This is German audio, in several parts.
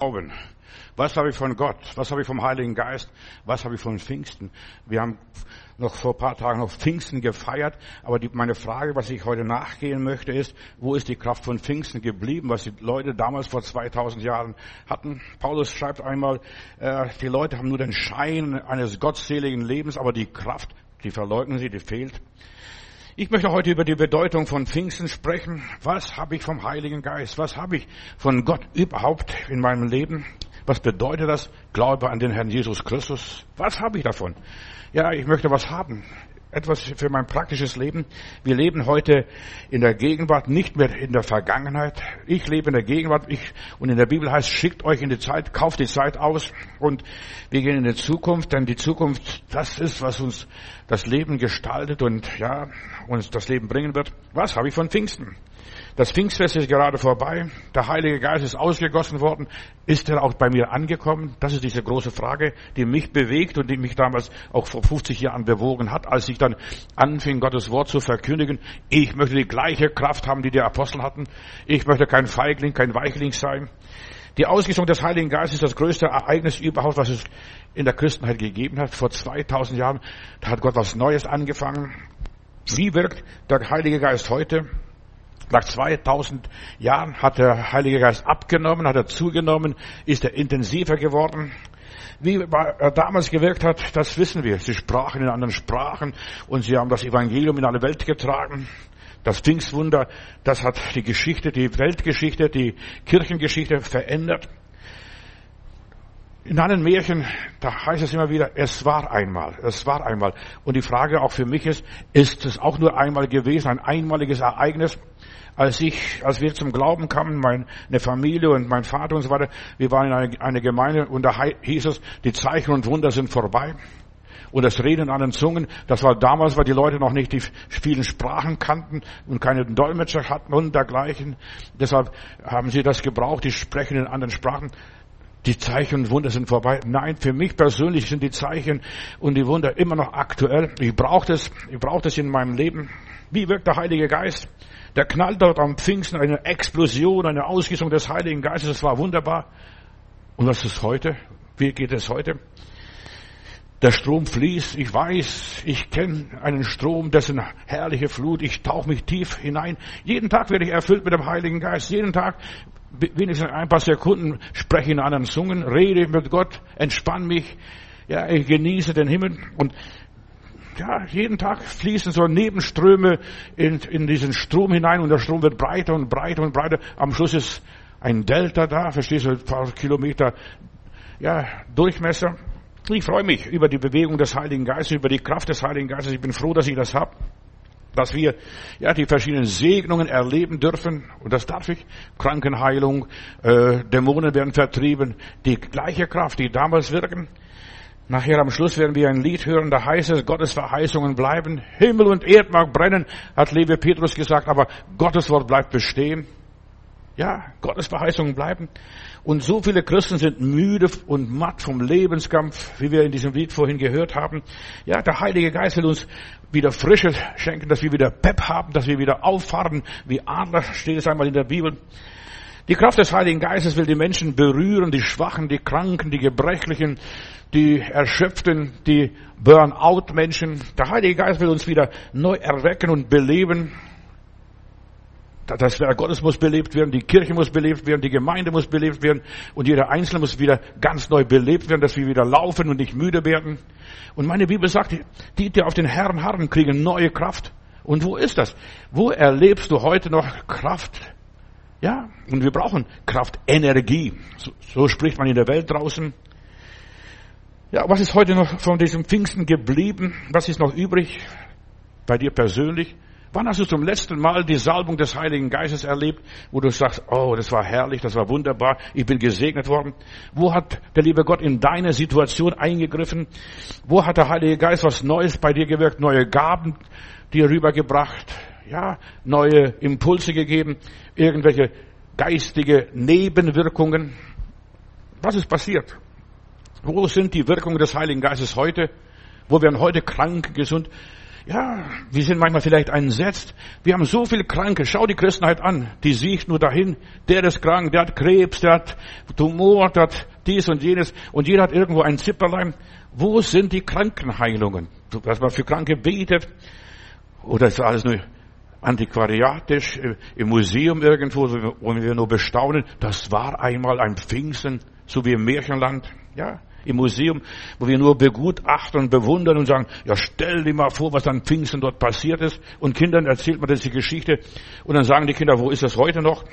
Glauben. Was habe ich von Gott? Was habe ich vom Heiligen Geist? Was habe ich von Pfingsten? Wir haben noch vor ein paar Tagen noch Pfingsten gefeiert, aber die, meine Frage, was ich heute nachgehen möchte, ist, wo ist die Kraft von Pfingsten geblieben, was die Leute damals vor 2000 Jahren hatten? Paulus schreibt einmal, äh, die Leute haben nur den Schein eines gottseligen Lebens, aber die Kraft, die verleugnen sie, die fehlt. Ich möchte heute über die Bedeutung von Pfingsten sprechen. Was habe ich vom Heiligen Geist? Was habe ich von Gott überhaupt in meinem Leben? Was bedeutet das? Glaube an den Herrn Jesus Christus. Was habe ich davon? Ja, ich möchte was haben etwas für mein praktisches Leben. Wir leben heute in der Gegenwart, nicht mehr in der Vergangenheit. Ich lebe in der Gegenwart. Ich, und in der Bibel heißt, schickt euch in die Zeit, kauft die Zeit aus und wir gehen in die Zukunft, denn die Zukunft, das ist, was uns das Leben gestaltet und ja, uns das Leben bringen wird. Was habe ich von Pfingsten? Das Pfingstfest ist gerade vorbei. Der Heilige Geist ist ausgegossen worden. Ist er auch bei mir angekommen? Das ist diese große Frage, die mich bewegt und die mich damals auch vor 50 Jahren bewogen hat, als ich dann anfing, Gottes Wort zu verkündigen. Ich möchte die gleiche Kraft haben, die die Apostel hatten. Ich möchte kein Feigling, kein Weichling sein. Die Ausgießung des Heiligen Geistes ist das größte Ereignis überhaupt, was es in der Christenheit gegeben hat. Vor 2000 Jahren hat Gott was Neues angefangen. Wie wirkt der Heilige Geist heute? Nach 2000 Jahren hat der Heilige Geist abgenommen, hat er zugenommen, ist er intensiver geworden. Wie er damals gewirkt hat, das wissen wir. Sie sprachen in anderen Sprachen und sie haben das Evangelium in alle Welt getragen. Das Pfingstwunder, das hat die Geschichte, die Weltgeschichte, die Kirchengeschichte verändert. In anderen Märchen, da heißt es immer wieder, es war einmal, es war einmal. Und die Frage auch für mich ist, ist es auch nur einmal gewesen, ein einmaliges Ereignis? Als ich, als wir zum Glauben kamen, meine Familie und mein Vater und so weiter, wir waren in einer eine Gemeinde und da hieß es, die Zeichen und Wunder sind vorbei. Und das Reden an den Zungen, das war damals, weil die Leute noch nicht die vielen Sprachen kannten und keine Dolmetscher hatten und dergleichen. Deshalb haben sie das gebraucht, die sprechen in anderen Sprachen. Die Zeichen und Wunder sind vorbei. Nein, für mich persönlich sind die Zeichen und die Wunder immer noch aktuell. Ich brauche das, ich brauche das in meinem Leben. Wie wirkt der Heilige Geist? Der knallt dort am Pfingsten eine Explosion, eine Ausgießung des Heiligen Geistes. Das war wunderbar. Und was ist heute? Wie geht es heute? Der Strom fließt. Ich weiß, ich kenne einen Strom, dessen herrliche Flut. Ich tauche mich tief hinein. Jeden Tag werde ich erfüllt mit dem Heiligen Geist. Jeden Tag wenigstens ein paar Sekunden spreche in anderen Zungen, rede mit Gott, entspann mich. Ja, ich genieße den Himmel und ja, jeden Tag fließen so Nebenströme in, in diesen Strom hinein und der Strom wird breiter und breiter und breiter. Am Schluss ist ein Delta da, verstehst du, ein paar Kilometer, ja, Durchmesser. Ich freue mich über die Bewegung des Heiligen Geistes, über die Kraft des Heiligen Geistes. Ich bin froh, dass ich das habe. Dass wir, ja, die verschiedenen Segnungen erleben dürfen. Und das darf ich. Krankenheilung, äh, Dämonen werden vertrieben. Die gleiche Kraft, die damals wirken. Nachher am Schluss werden wir ein Lied hören, da heißt es, Gottes Verheißungen bleiben. Himmel und Erd mag brennen, hat Levi Petrus gesagt, aber Gottes Wort bleibt bestehen. Ja, Gottes Verheißungen bleiben. Und so viele Christen sind müde und matt vom Lebenskampf, wie wir in diesem Lied vorhin gehört haben. Ja, der Heilige Geist will uns wieder Frische schenken, dass wir wieder Pep haben, dass wir wieder auffahren, wie Adler steht es einmal in der Bibel. Die Kraft des Heiligen Geistes will die Menschen berühren, die Schwachen, die Kranken, die Gebrechlichen, die Erschöpften, die Burnout-Menschen. Der Heilige Geist will uns wieder neu erwecken und beleben. Das Werk Gottes muss belebt werden, die Kirche muss belebt werden, die Gemeinde muss belebt werden und jeder Einzelne muss wieder ganz neu belebt werden, dass wir wieder laufen und nicht müde werden. Und meine Bibel sagt, die, die auf den Herrn harren, kriegen neue Kraft. Und wo ist das? Wo erlebst du heute noch Kraft? Ja, und wir brauchen Kraft, Energie. So, so spricht man in der Welt draußen. Ja, was ist heute noch von diesem Pfingsten geblieben? Was ist noch übrig bei dir persönlich? Wann hast du zum letzten Mal die Salbung des Heiligen Geistes erlebt, wo du sagst, oh, das war herrlich, das war wunderbar, ich bin gesegnet worden? Wo hat der liebe Gott in deine Situation eingegriffen? Wo hat der Heilige Geist was Neues bei dir gewirkt, neue Gaben dir rübergebracht? Ja, neue Impulse gegeben, irgendwelche geistige Nebenwirkungen? Was ist passiert? Wo sind die Wirkungen des Heiligen Geistes heute? Wo werden heute krank gesund? Ja, wir sind manchmal vielleicht entsetzt. Wir haben so viele Kranke. Schau die Christenheit an. Die sieht nur dahin. Der ist krank, der hat Krebs, der hat Tumor, der hat dies und jenes. Und jeder hat irgendwo ein Zipperlein. Wo sind die Krankenheilungen? Dass man für Kranke betet. Oder ist alles nur antiquariatisch äh, im Museum irgendwo, wo wir nur bestaunen. Das war einmal ein Pfingsten, so wie im Märchenland. Ja, im Museum, wo wir nur begutachten und bewundern und sagen, ja, stell dir mal vor, was an Pfingsten dort passiert ist. Und Kindern erzählt man diese Geschichte. Und dann sagen die Kinder, wo ist das heute noch?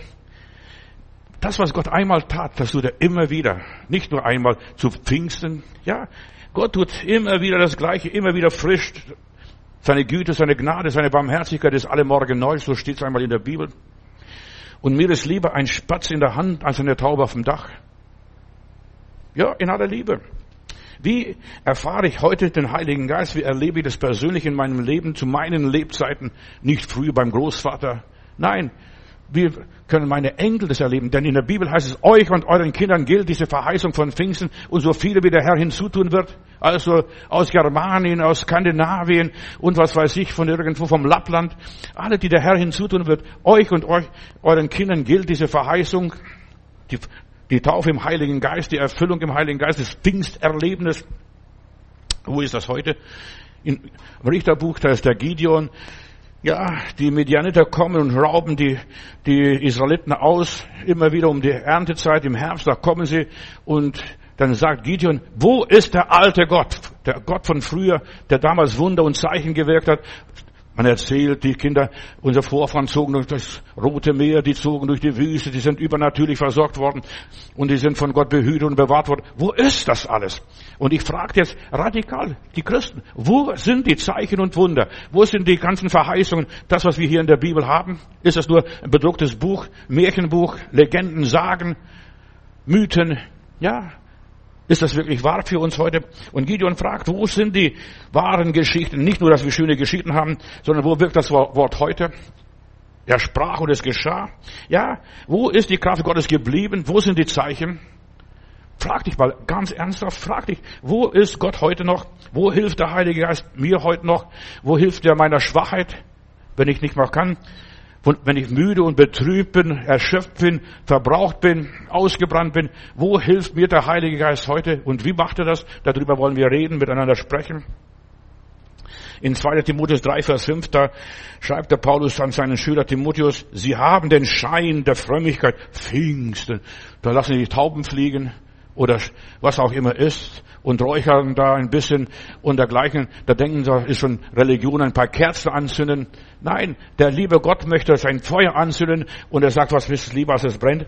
Das, was Gott einmal tat, das tut er immer wieder. Nicht nur einmal zu Pfingsten. Ja, Gott tut immer wieder das Gleiche, immer wieder frisch. Seine Güte, seine Gnade, seine Barmherzigkeit ist alle Morgen neu, so steht es einmal in der Bibel. Und mir ist lieber ein Spatz in der Hand als eine Taube auf dem Dach. Ja, in aller Liebe. Wie erfahre ich heute den Heiligen Geist? Wie erlebe ich das persönlich in meinem Leben zu meinen Lebzeiten? Nicht früher beim Großvater. Nein, wir können meine Enkel das erleben, denn in der Bibel heißt es, euch und euren Kindern gilt diese Verheißung von Pfingsten und so viele wie der Herr hinzutun wird, also aus Germanien, aus Skandinavien und was weiß ich, von irgendwo vom Lappland, alle, die der Herr hinzutun wird, euch und euch, euren Kindern gilt diese Verheißung, die, die Taufe im Heiligen Geist, die Erfüllung im Heiligen Geist, das Pfingsterlebnis. Wo ist das heute? Im Richterbuch, da ist der Gideon. Ja, die Medianiter kommen und rauben die, die Israeliten aus, immer wieder um die Erntezeit im Herbst, da kommen sie und dann sagt Gideon, wo ist der alte Gott, der Gott von früher, der damals Wunder und Zeichen gewirkt hat? Man erzählt, die Kinder, unser Vorfahren zogen durch das Rote Meer, die zogen durch die Wüste, die sind übernatürlich versorgt worden und die sind von Gott behütet und bewahrt worden. Wo ist das alles? Und ich frage jetzt radikal die Christen, wo sind die Zeichen und Wunder? Wo sind die ganzen Verheißungen? Das, was wir hier in der Bibel haben, ist das nur ein bedrucktes Buch, Märchenbuch, Legenden, Sagen, Mythen? Ja, ist das wirklich wahr für uns heute? Und Gideon fragt, wo sind die wahren Geschichten? Nicht nur, dass wir schöne Geschichten haben, sondern wo wirkt das Wort heute? Er sprach und es geschah. Ja, wo ist die Kraft Gottes geblieben? Wo sind die Zeichen? Frag dich mal ganz ernsthaft, frag dich, wo ist Gott heute noch? Wo hilft der Heilige Geist mir heute noch? Wo hilft er meiner Schwachheit, wenn ich nicht mehr kann? Und wenn ich müde und betrübt bin, erschöpft bin, verbraucht bin, ausgebrannt bin, wo hilft mir der Heilige Geist heute? Und wie macht er das? Darüber wollen wir reden, miteinander sprechen. In 2. Timotheus 3, Vers 5, da schreibt der Paulus an seinen Schüler Timotheus, sie haben den Schein der Frömmigkeit, Pfingsten. Da lassen sie die Tauben fliegen oder was auch immer ist und räuchern da ein bisschen und dergleichen. Da denken sie, ist schon Religion, ein paar Kerzen anzünden. Nein, der liebe Gott möchte sein Feuer anzünden und er sagt, was ist lieber, als es brennt.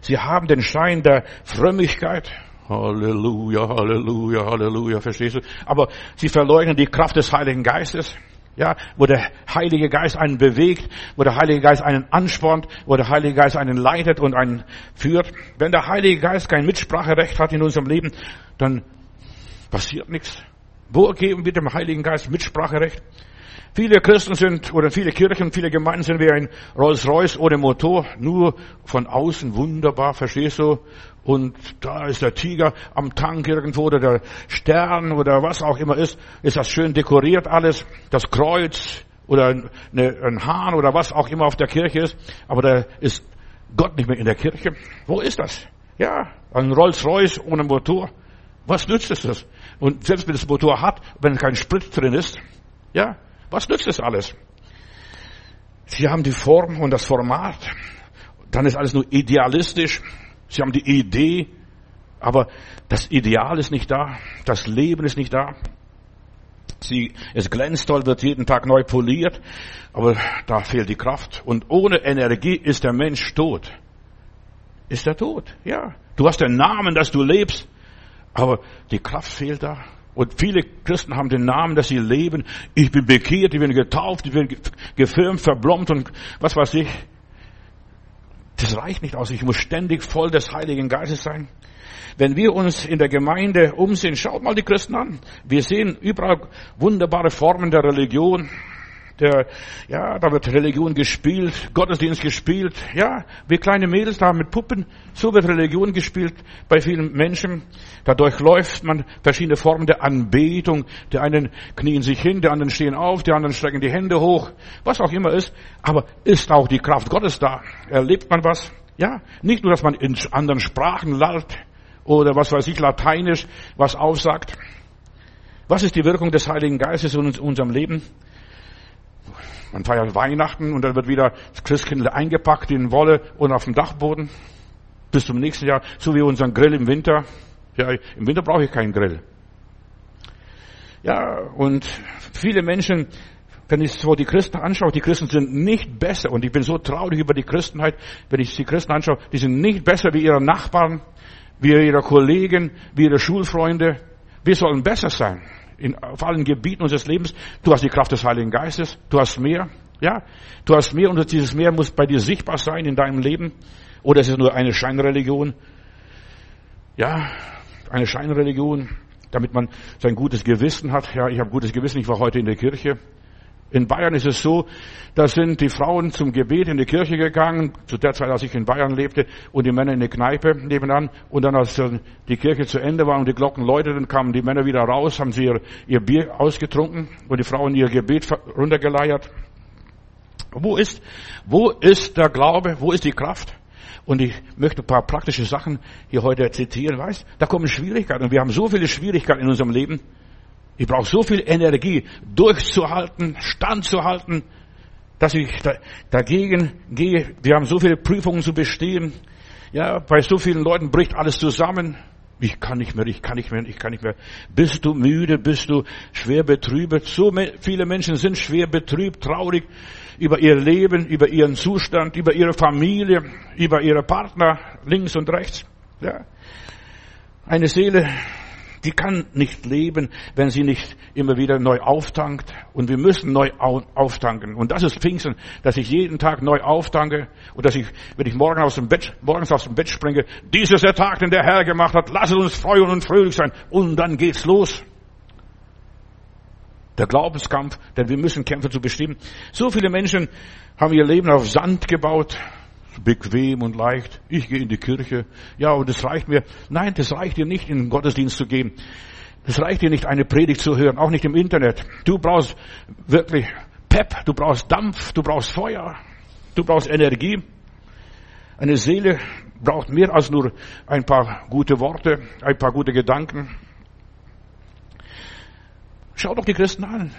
Sie haben den Schein der Frömmigkeit. Halleluja, Halleluja, Halleluja, verstehst du? Aber sie verleugnen die Kraft des Heiligen Geistes. Ja, wo der Heilige Geist einen bewegt, wo der Heilige Geist einen anspornt, wo der Heilige Geist einen leitet und einen führt. Wenn der Heilige Geist kein Mitspracherecht hat in unserem Leben, dann Passiert nichts. Wo geben wir dem Heiligen Geist Mitspracherecht? Viele Christen sind, oder viele Kirchen, viele Gemeinden sind wie ein Rolls-Royce ohne Motor, nur von außen wunderbar, verstehst du? Und da ist der Tiger am Tank irgendwo, oder der Stern, oder was auch immer ist, ist das schön dekoriert alles, das Kreuz, oder eine, ein Hahn, oder was auch immer auf der Kirche ist, aber da ist Gott nicht mehr in der Kirche. Wo ist das? Ja, ein Rolls-Royce ohne Motor. Was nützt es das? Und selbst wenn das Motor hat, wenn kein Sprit drin ist, ja, was nützt das alles? Sie haben die Form und das Format, dann ist alles nur idealistisch. Sie haben die Idee, aber das Ideal ist nicht da, das Leben ist nicht da. Sie, es glänzt toll, wird jeden Tag neu poliert, aber da fehlt die Kraft. Und ohne Energie ist der Mensch tot. Ist er tot? Ja. Du hast den Namen, dass du lebst, aber die Kraft fehlt da. Und viele Christen haben den Namen, dass sie leben. Ich bin bekehrt, ich bin getauft, ich bin gefirmt, verblombt und was weiß ich. Das reicht nicht aus. Ich muss ständig voll des Heiligen Geistes sein. Wenn wir uns in der Gemeinde umsehen, schaut mal die Christen an. Wir sehen überall wunderbare Formen der Religion. Der, ja, da wird Religion gespielt, Gottesdienst gespielt, ja, wie kleine Mädels da mit Puppen, so wird Religion gespielt bei vielen Menschen. Dadurch läuft man verschiedene Formen der Anbetung. Die einen knien sich hin, die anderen stehen auf, die anderen strecken die Hände hoch, was auch immer ist. Aber ist auch die Kraft Gottes da? Erlebt man was? Ja, nicht nur, dass man in anderen Sprachen lallt oder was weiß ich, Lateinisch was aufsagt. Was ist die Wirkung des Heiligen Geistes in unserem Leben? Man feiert Weihnachten und dann wird wieder das Christkind eingepackt in Wolle und auf dem Dachboden. Bis zum nächsten Jahr, so wie unseren Grill im Winter. Ja, im Winter brauche ich keinen Grill. Ja, und viele Menschen, wenn ich so die Christen anschaue, die Christen sind nicht besser. Und ich bin so traurig über die Christenheit, wenn ich die Christen anschaue, die sind nicht besser wie ihre Nachbarn, wie ihre Kollegen, wie ihre Schulfreunde. Wir sollen besser sein in, auf allen Gebieten unseres Lebens. Du hast die Kraft des Heiligen Geistes. Du hast mehr. Ja, du hast mehr und dieses Mehr muss bei dir sichtbar sein in deinem Leben. Oder es ist nur eine Scheinreligion. Ja, eine Scheinreligion, damit man sein gutes Gewissen hat. Ja, ich habe gutes Gewissen. Ich war heute in der Kirche. In Bayern ist es so, da sind die Frauen zum Gebet in die Kirche gegangen, zu der Zeit, als ich in Bayern lebte, und die Männer in die Kneipe nebenan. Und dann, als die Kirche zu Ende war und die Glocken läuteten, kamen die Männer wieder raus, haben sie ihr, ihr Bier ausgetrunken und die Frauen ihr Gebet runtergeleiert. Wo ist, wo ist der Glaube? Wo ist die Kraft? Und ich möchte ein paar praktische Sachen hier heute zitieren. Weißt, da kommen Schwierigkeiten. Und wir haben so viele Schwierigkeiten in unserem Leben. Ich brauche so viel Energie, durchzuhalten, standzuhalten, dass ich da, dagegen gehe. Wir haben so viele Prüfungen zu bestehen. Ja, bei so vielen Leuten bricht alles zusammen. Ich kann nicht mehr, ich kann nicht mehr, ich kann nicht mehr. Bist du müde, bist du schwer betrübt? So viele Menschen sind schwer betrübt, traurig über ihr Leben, über ihren Zustand, über ihre Familie, über ihre Partner, links und rechts. Ja. Eine Seele die kann nicht leben, wenn sie nicht immer wieder neu auftankt. Und wir müssen neu auftanken. Und das ist Pfingsten, dass ich jeden Tag neu auftanke und dass ich, wenn ich morgen aus dem Bett, morgens aus dem Bett springe, dies ist der Tag, den der Herr gemacht hat, lasst uns freuen und fröhlich sein. Und dann geht's los. Der Glaubenskampf, denn wir müssen kämpfen zu bestimmen. So viele Menschen haben ihr Leben auf Sand gebaut, bequem und leicht. Ich gehe in die Kirche. Ja, und das reicht mir. Nein, das reicht dir nicht, in den Gottesdienst zu gehen. Das reicht dir nicht, eine Predigt zu hören, auch nicht im Internet. Du brauchst wirklich Pep, du brauchst Dampf, du brauchst Feuer, du brauchst Energie. Eine Seele braucht mehr als nur ein paar gute Worte, ein paar gute Gedanken. Schau doch die Christen an.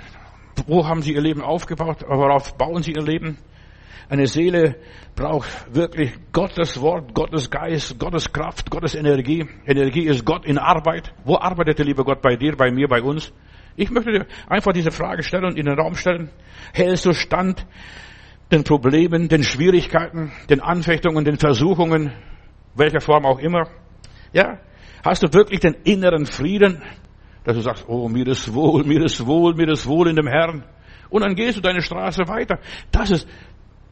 Wo haben sie ihr Leben aufgebaut? Worauf bauen sie ihr Leben? Eine Seele braucht wirklich Gottes Wort, Gottes Geist, Gottes Kraft, Gottes Energie. Energie ist Gott in Arbeit. Wo arbeitet der liebe Gott bei dir, bei mir, bei uns? Ich möchte dir einfach diese Frage stellen und in den Raum stellen. Hältst du stand den Problemen, den Schwierigkeiten, den Anfechtungen, den Versuchungen, welcher Form auch immer? Ja? Hast du wirklich den inneren Frieden, dass du sagst, oh, mir ist wohl, mir ist wohl, mir ist wohl in dem Herrn? Und dann gehst du deine Straße weiter. Das ist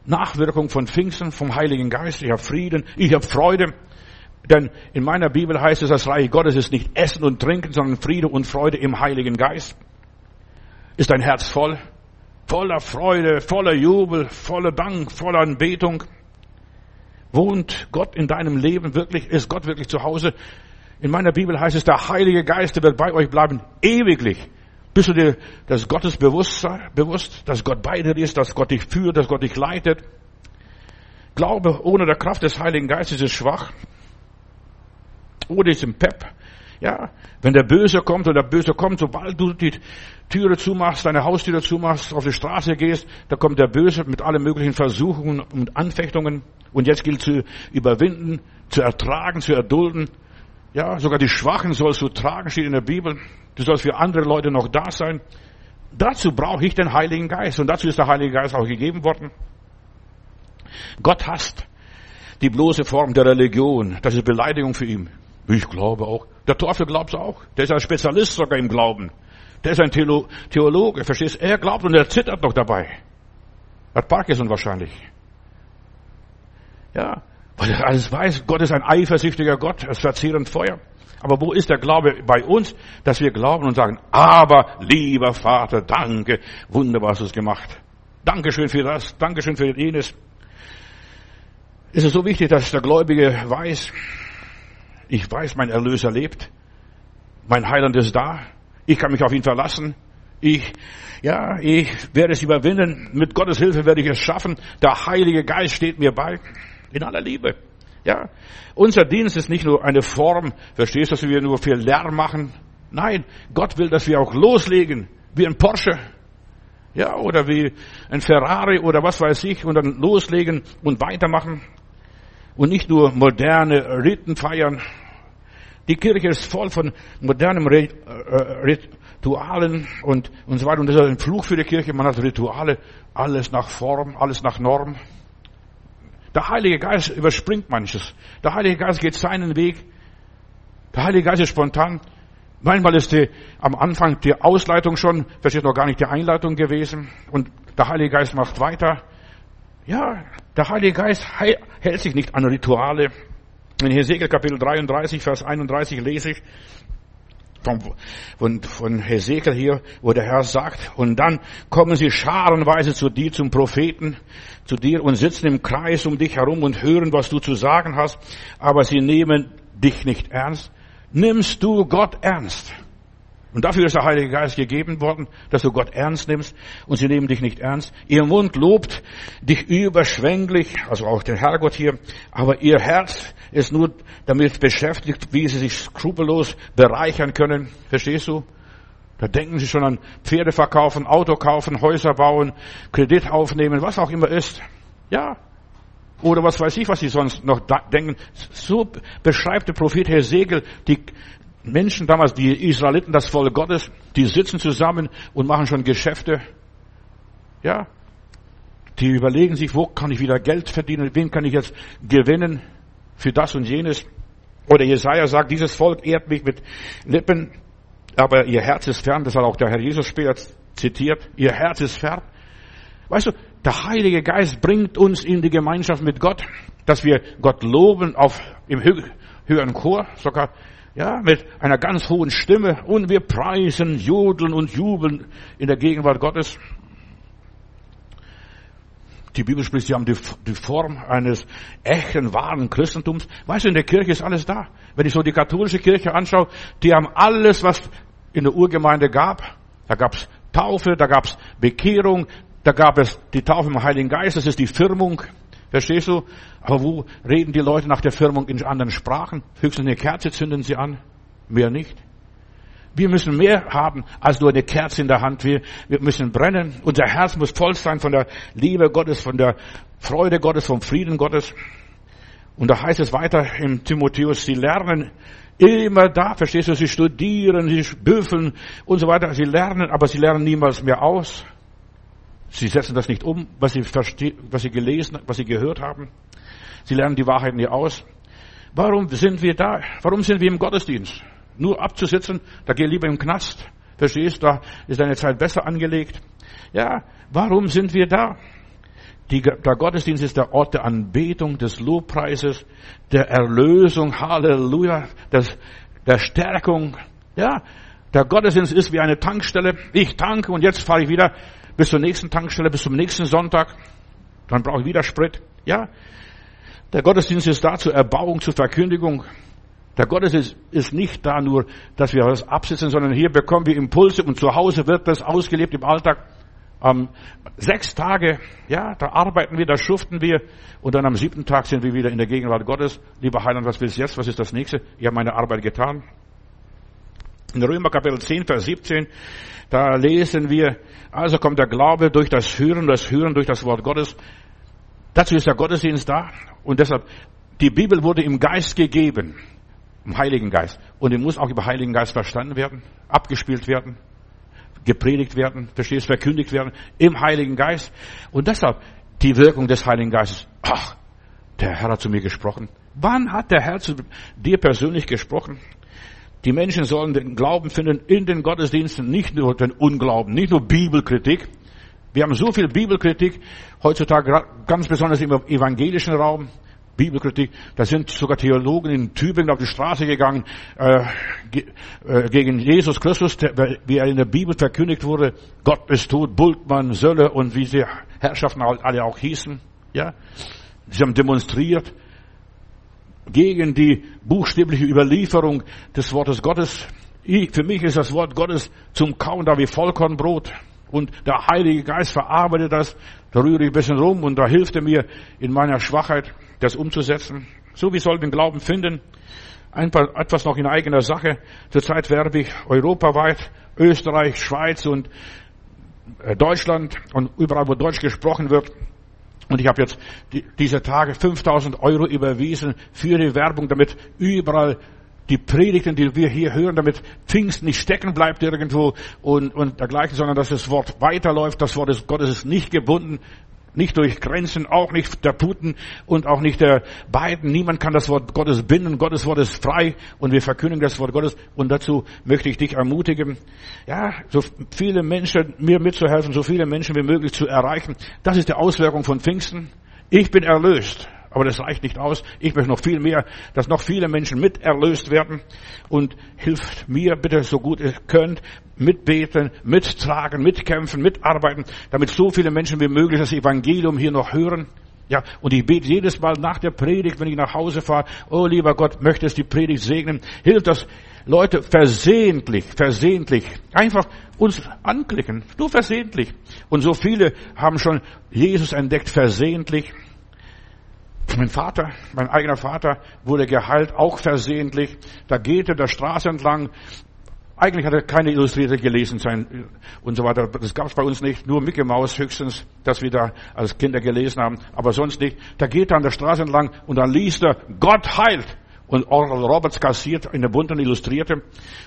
Nachwirkung von Pfingsten, vom Heiligen Geist. Ich habe Frieden, ich habe Freude. Denn in meiner Bibel heißt es, das Reich Gottes ist nicht Essen und Trinken, sondern Friede und Freude im Heiligen Geist. Ist dein Herz voll? Voller Freude, voller Jubel, voller Dank, voller Anbetung? Wohnt Gott in deinem Leben wirklich? Ist Gott wirklich zu Hause? In meiner Bibel heißt es, der Heilige Geist wird bei euch bleiben, ewiglich. Bist du dir des Gottes bewusst, dass Gott bei dir ist, dass Gott dich führt, dass Gott dich leitet? Glaube ohne der Kraft des Heiligen Geistes ist schwach. Ist im Pep. Ja, wenn der Böse kommt und der Böse kommt, sobald du die Türe zumachst, deine Haustüre zumachst, auf die Straße gehst, da kommt der Böse mit allen möglichen Versuchungen und Anfechtungen. Und jetzt gilt zu überwinden, zu ertragen, zu erdulden. Ja, sogar die Schwachen sollst du tragen, steht in der Bibel. Du sollst für andere Leute noch da sein. Dazu brauche ich den Heiligen Geist. Und dazu ist der Heilige Geist auch gegeben worden. Gott hasst die bloße Form der Religion. Das ist Beleidigung für ihn. Ich glaube auch. Der Teufel glaubt auch. Der ist ein Spezialist sogar im Glauben. Der ist ein Theologe, verstehst? Er glaubt und er zittert noch dabei. Hat Parkinson wahrscheinlich. Ja, weil er alles weiß. Gott ist ein eifersüchtiger Gott, es verzehrend Feuer. Aber wo ist der Glaube bei uns, dass wir glauben und sagen, aber lieber Vater, danke, wunderbar hast du es gemacht. Dankeschön für das, Dankeschön für jenes. Es ist so wichtig, dass der Gläubige weiß, ich weiß, mein Erlöser lebt, mein Heiland ist da, ich kann mich auf ihn verlassen, ich, ja, ich werde es überwinden, mit Gottes Hilfe werde ich es schaffen, der Heilige Geist steht mir bei, in aller Liebe. Ja, unser Dienst ist nicht nur eine Form, verstehst du, dass wir nur viel Lärm machen? Nein, Gott will, dass wir auch loslegen, wie ein Porsche, ja, oder wie ein Ferrari oder was weiß ich, und dann loslegen und weitermachen. Und nicht nur moderne Riten feiern. Die Kirche ist voll von modernen äh, Ritualen und, und so weiter. Und das ist ein Fluch für die Kirche. Man hat Rituale, alles nach Form, alles nach Norm. Der Heilige Geist überspringt manches. Der Heilige Geist geht seinen Weg. Der Heilige Geist ist spontan. Manchmal ist die, am Anfang die Ausleitung schon, das ist noch gar nicht die Einleitung gewesen. Und der Heilige Geist macht weiter. Ja, der Heilige Geist hält sich nicht an Rituale. In Hesekiel Kapitel 33, Vers 31 lese ich von, von, Hesekiel hier, wo der Herr sagt, und dann kommen sie scharenweise zu dir, zum Propheten, zu dir und sitzen im Kreis um dich herum und hören, was du zu sagen hast, aber sie nehmen dich nicht ernst nimmst du Gott ernst? Und dafür ist der Heilige Geist gegeben worden, dass du Gott ernst nimmst und sie nehmen dich nicht ernst. Ihr Mund lobt dich überschwänglich, also auch der Herrgott hier, aber ihr Herz ist nur damit beschäftigt, wie sie sich skrupellos bereichern können. Verstehst du? Da denken sie schon an Pferde verkaufen, Auto kaufen, Häuser bauen, Kredit aufnehmen, was auch immer ist. Ja. Oder was weiß ich, was sie sonst noch denken. So beschreibt der Prophet Hesekiel die Menschen damals, die Israeliten, das Volk Gottes, die sitzen zusammen und machen schon Geschäfte. Ja. Die überlegen sich, wo kann ich wieder Geld verdienen, wen kann ich jetzt gewinnen für das und jenes. Oder Jesaja sagt, dieses Volk ehrt mich mit Lippen, aber ihr Herz ist fern. Das hat auch der Herr Jesus später zitiert. Ihr Herz ist fern. Weißt du, der Heilige Geist bringt uns in die Gemeinschaft mit Gott, dass wir Gott loben auf, im höheren Chor, sogar, ja, mit einer ganz hohen Stimme und wir preisen, jodeln und jubeln in der Gegenwart Gottes. Die Bibel spricht, sie haben die, die Form eines echten, wahren Christentums. Weißt du, in der Kirche ist alles da. Wenn ich so die katholische Kirche anschaue, die haben alles, was in der Urgemeinde gab. Da gab's Taufe, da gab's Bekehrung, da gab es die Taufe im Heiligen Geist, das ist die Firmung. Verstehst du? Aber wo reden die Leute nach der Firmung in anderen Sprachen? Höchstens eine Kerze zünden sie an. Mehr nicht. Wir müssen mehr haben als nur eine Kerze in der Hand. Wir, wir müssen brennen. Unser Herz muss voll sein von der Liebe Gottes, von der Freude Gottes, vom Frieden Gottes. Und da heißt es weiter im Timotheus, sie lernen immer da, verstehst du, sie studieren, sie büffeln und so weiter. Sie lernen, aber sie lernen niemals mehr aus. Sie setzen das nicht um, was sie, was sie gelesen, was sie gehört haben. Sie lernen die Wahrheit nie aus. Warum sind wir da? Warum sind wir im Gottesdienst? Nur abzusitzen, da geh lieber im Knast. Verstehst, da ist deine Zeit besser angelegt. Ja, warum sind wir da? Die, der Gottesdienst ist der Ort der Anbetung, des Lobpreises, der Erlösung, Halleluja, des, der Stärkung. Ja, der Gottesdienst ist wie eine Tankstelle. Ich tanke und jetzt fahre ich wieder bis zur nächsten Tankstelle, bis zum nächsten Sonntag. Dann brauche ich wieder Sprit. Ja, der Gottesdienst ist da zur Erbauung, zur Verkündigung. Der Gottesdienst ist nicht da nur, dass wir was absitzen, sondern hier bekommen wir Impulse und zu Hause wird das ausgelebt im Alltag. Am sechs Tage, ja, da arbeiten wir, da schuften wir und dann am siebten Tag sind wir wieder in der Gegenwart Gottes. Lieber Heiland, was willst du jetzt? Was ist das nächste? Ich habe meine Arbeit getan. In Römer Kapitel 10, Vers 17, da lesen wir, also kommt der Glaube durch das Hören, das Hören durch das Wort Gottes. Dazu ist der Gottesdienst da. Und deshalb, die Bibel wurde im Geist gegeben. Im Heiligen Geist. Und die muss auch über Heiligen Geist verstanden werden, abgespielt werden, gepredigt werden, verstehst, verkündigt werden. Im Heiligen Geist. Und deshalb, die Wirkung des Heiligen Geistes. Ach, der Herr hat zu mir gesprochen. Wann hat der Herr zu dir persönlich gesprochen? Die Menschen sollen den Glauben finden in den Gottesdiensten, nicht nur den Unglauben, nicht nur Bibelkritik. Wir haben so viel Bibelkritik heutzutage, ganz besonders im evangelischen Raum. Bibelkritik, da sind sogar Theologen in Tübingen auf die Straße gegangen äh, ge, äh, gegen Jesus Christus, der, wie er in der Bibel verkündigt wurde. Gott ist tot, Bultmann, Sölle und wie sie Herrschaften alle auch hießen. Ja, sie haben demonstriert gegen die buchstäbliche Überlieferung des Wortes Gottes. Ich, für mich ist das Wort Gottes zum Kauen da wie Vollkornbrot. Und der Heilige Geist verarbeitet das. Da rühre ich ein bisschen rum und da hilft er mir in meiner Schwachheit, das umzusetzen. So wie soll den Glauben finden. Ein paar, etwas noch in eigener Sache. Zurzeit werbe ich europaweit, Österreich, Schweiz und äh, Deutschland und überall, wo Deutsch gesprochen wird. Und ich habe jetzt die, diese Tage 5000 Euro überwiesen für die Werbung, damit überall die Predigten, die wir hier hören, damit Pfingst nicht stecken bleibt irgendwo und, und dergleichen, sondern dass das Wort weiterläuft. Das Wort Gottes ist nicht gebunden nicht durch Grenzen, auch nicht der Putin und auch nicht der Biden. Niemand kann das Wort Gottes binden. Gottes Wort ist frei und wir verkündigen das Wort Gottes. Und dazu möchte ich dich ermutigen, ja, so viele Menschen, mir mitzuhelfen, so viele Menschen wie möglich zu erreichen. Das ist die Auswirkung von Pfingsten. Ich bin erlöst. Aber das reicht nicht aus. Ich möchte noch viel mehr, dass noch viele Menschen mit erlöst werden. Und hilft mir bitte so gut ihr könnt, mitbeten, mittragen, mitkämpfen, mitarbeiten, damit so viele Menschen wie möglich das Evangelium hier noch hören. Ja, und ich bete jedes Mal nach der Predigt, wenn ich nach Hause fahre, oh lieber Gott, möchtest die Predigt segnen, hilft das Leute versehentlich, versehentlich, einfach uns anklicken, nur versehentlich. Und so viele haben schon Jesus entdeckt, versehentlich. Mein Vater, mein eigener Vater wurde geheilt, auch versehentlich. Da geht er der Straße entlang. Eigentlich hat er keine Illustrierte gelesen sein und so weiter. Das gab es bei uns nicht. Nur Mickey Maus höchstens, dass wir da als Kinder gelesen haben. Aber sonst nicht. Da geht er an der Straße entlang und dann liest er, Gott heilt. Und Oral Roberts kassiert in der bunten Illustrierte.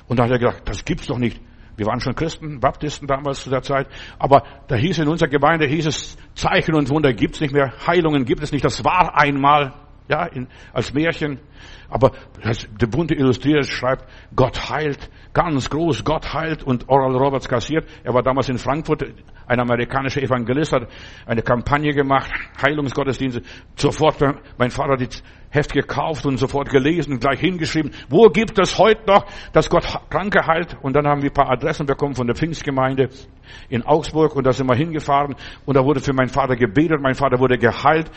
Und da hat er gedacht, das gibt's doch nicht. Wir waren schon Christen, Baptisten damals zu der Zeit. Aber da hieß in unserer Gemeinde, hieß es, Zeichen und Wunder gibt's nicht mehr, Heilungen gibt es nicht. Das war einmal, ja, in, als Märchen. Aber das, der bunte Illustriert schreibt, Gott heilt, ganz groß, Gott heilt und Oral Roberts kassiert. Er war damals in Frankfurt, ein amerikanischer Evangelist hat eine Kampagne gemacht, Heilungsgottesdienste. Sofort, mein Vater die Heft gekauft und sofort gelesen und gleich hingeschrieben, wo gibt es heute noch, dass Gott Kranke heilt? Und dann haben wir ein paar Adressen bekommen von der Pfingstgemeinde in Augsburg und da sind wir hingefahren und da wurde für meinen Vater gebetet, mein Vater wurde geheilt.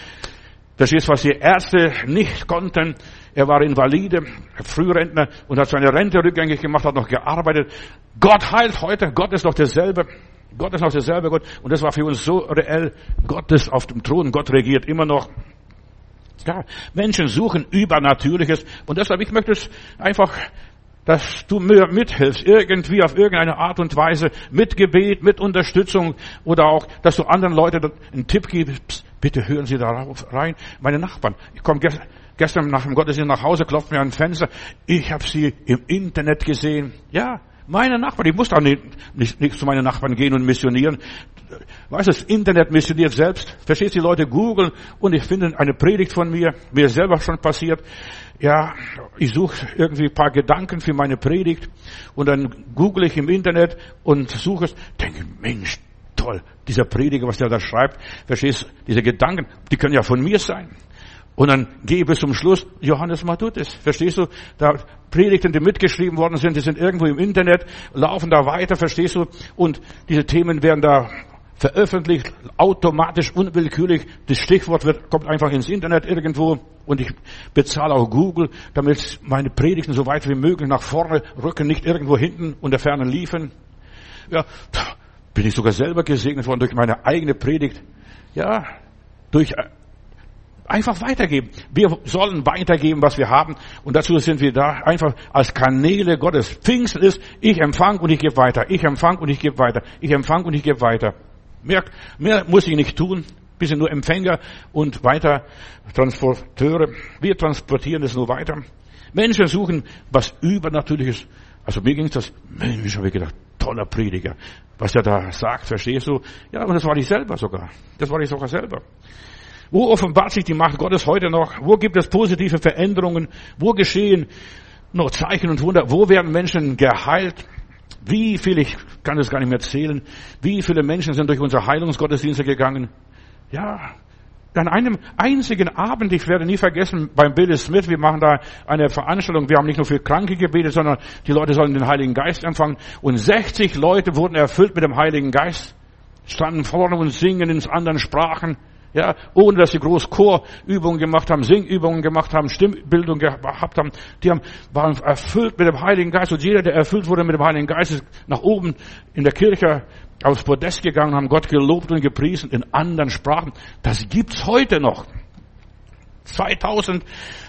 Das ist, was die Ärzte nicht konnten. Er war Invalide, Frührentner und hat seine Rente rückgängig gemacht, hat noch gearbeitet. Gott heilt heute. Gott ist noch derselbe. Gott ist noch derselbe Gott. Und das war für uns so reell. Gott ist auf dem Thron. Gott regiert immer noch. Ja, Menschen suchen Übernatürliches. Und deshalb, ich möchte es einfach dass du mir mithilfst, irgendwie auf irgendeine Art und Weise, mit Gebet, mit Unterstützung oder auch, dass du anderen Leuten einen Tipp gibst, bitte hören Sie darauf rein. Meine Nachbarn, ich komme gestern nach dem Gottesdienst nach Hause, klopft mir ein Fenster, ich habe sie im Internet gesehen. Ja, meine Nachbarn, ich muss doch nicht, nicht, nicht zu meinen Nachbarn gehen und missionieren. Weißt du, das Internet missioniert selbst. Verstehst du, die Leute googeln und ich finde eine Predigt von mir, mir selber schon passiert ja, ich suche irgendwie ein paar Gedanken für meine Predigt und dann google ich im Internet und suche es, denke, Mensch, toll, dieser Prediger, was der da schreibt, verstehst, diese Gedanken, die können ja von mir sein. Und dann gehe bis zum Schluss, Johannes Matthäus, verstehst du, da Predigten, die mitgeschrieben worden sind, die sind irgendwo im Internet, laufen da weiter, verstehst du, und diese Themen werden da veröffentlicht, automatisch, unwillkürlich. Das Stichwort wird, kommt einfach ins Internet irgendwo und ich bezahle auch Google, damit meine Predigten so weit wie möglich nach vorne rücken, nicht irgendwo hinten und der Ferne liefen. Ja, bin ich sogar selber gesegnet worden durch meine eigene Predigt. Ja, durch äh, einfach weitergeben. Wir sollen weitergeben, was wir haben. Und dazu sind wir da einfach als Kanäle Gottes. Pfingsten ist, ich empfange und ich gebe weiter. Ich empfange und ich gebe weiter. Ich empfange und ich gebe weiter. Mehr, mehr muss ich nicht tun. Wir sind nur Empfänger und weiter Transporteure. Wir transportieren es nur weiter. Menschen suchen was Übernatürliches. Also mir ging das, Mensch, habe ich gedacht, toller Prediger. Was er da sagt, verstehst du? Ja, und das war ich selber sogar. Das war ich sogar selber. Wo offenbart sich die Macht Gottes heute noch? Wo gibt es positive Veränderungen? Wo geschehen noch Zeichen und Wunder? Wo werden Menschen geheilt? Wie viele, ich kann es gar nicht mehr zählen, wie viele Menschen sind durch unsere Heilungsgottesdienste gegangen? Ja, an einem einzigen Abend, ich werde nie vergessen, beim Billy Smith, wir machen da eine Veranstaltung, wir haben nicht nur für Kranke gebetet, sondern die Leute sollen den Heiligen Geist empfangen und 60 Leute wurden erfüllt mit dem Heiligen Geist. standen vorne und singen in anderen Sprachen. Ja, ohne dass sie groß Chorübungen gemacht haben, Singübungen gemacht haben, Stimmbildung gehabt haben. Die haben, waren erfüllt mit dem Heiligen Geist. Und jeder, der erfüllt wurde mit dem Heiligen Geist, ist nach oben in der Kirche aufs Podest gegangen, haben Gott gelobt und gepriesen in anderen Sprachen. Das gibt's heute noch. 2000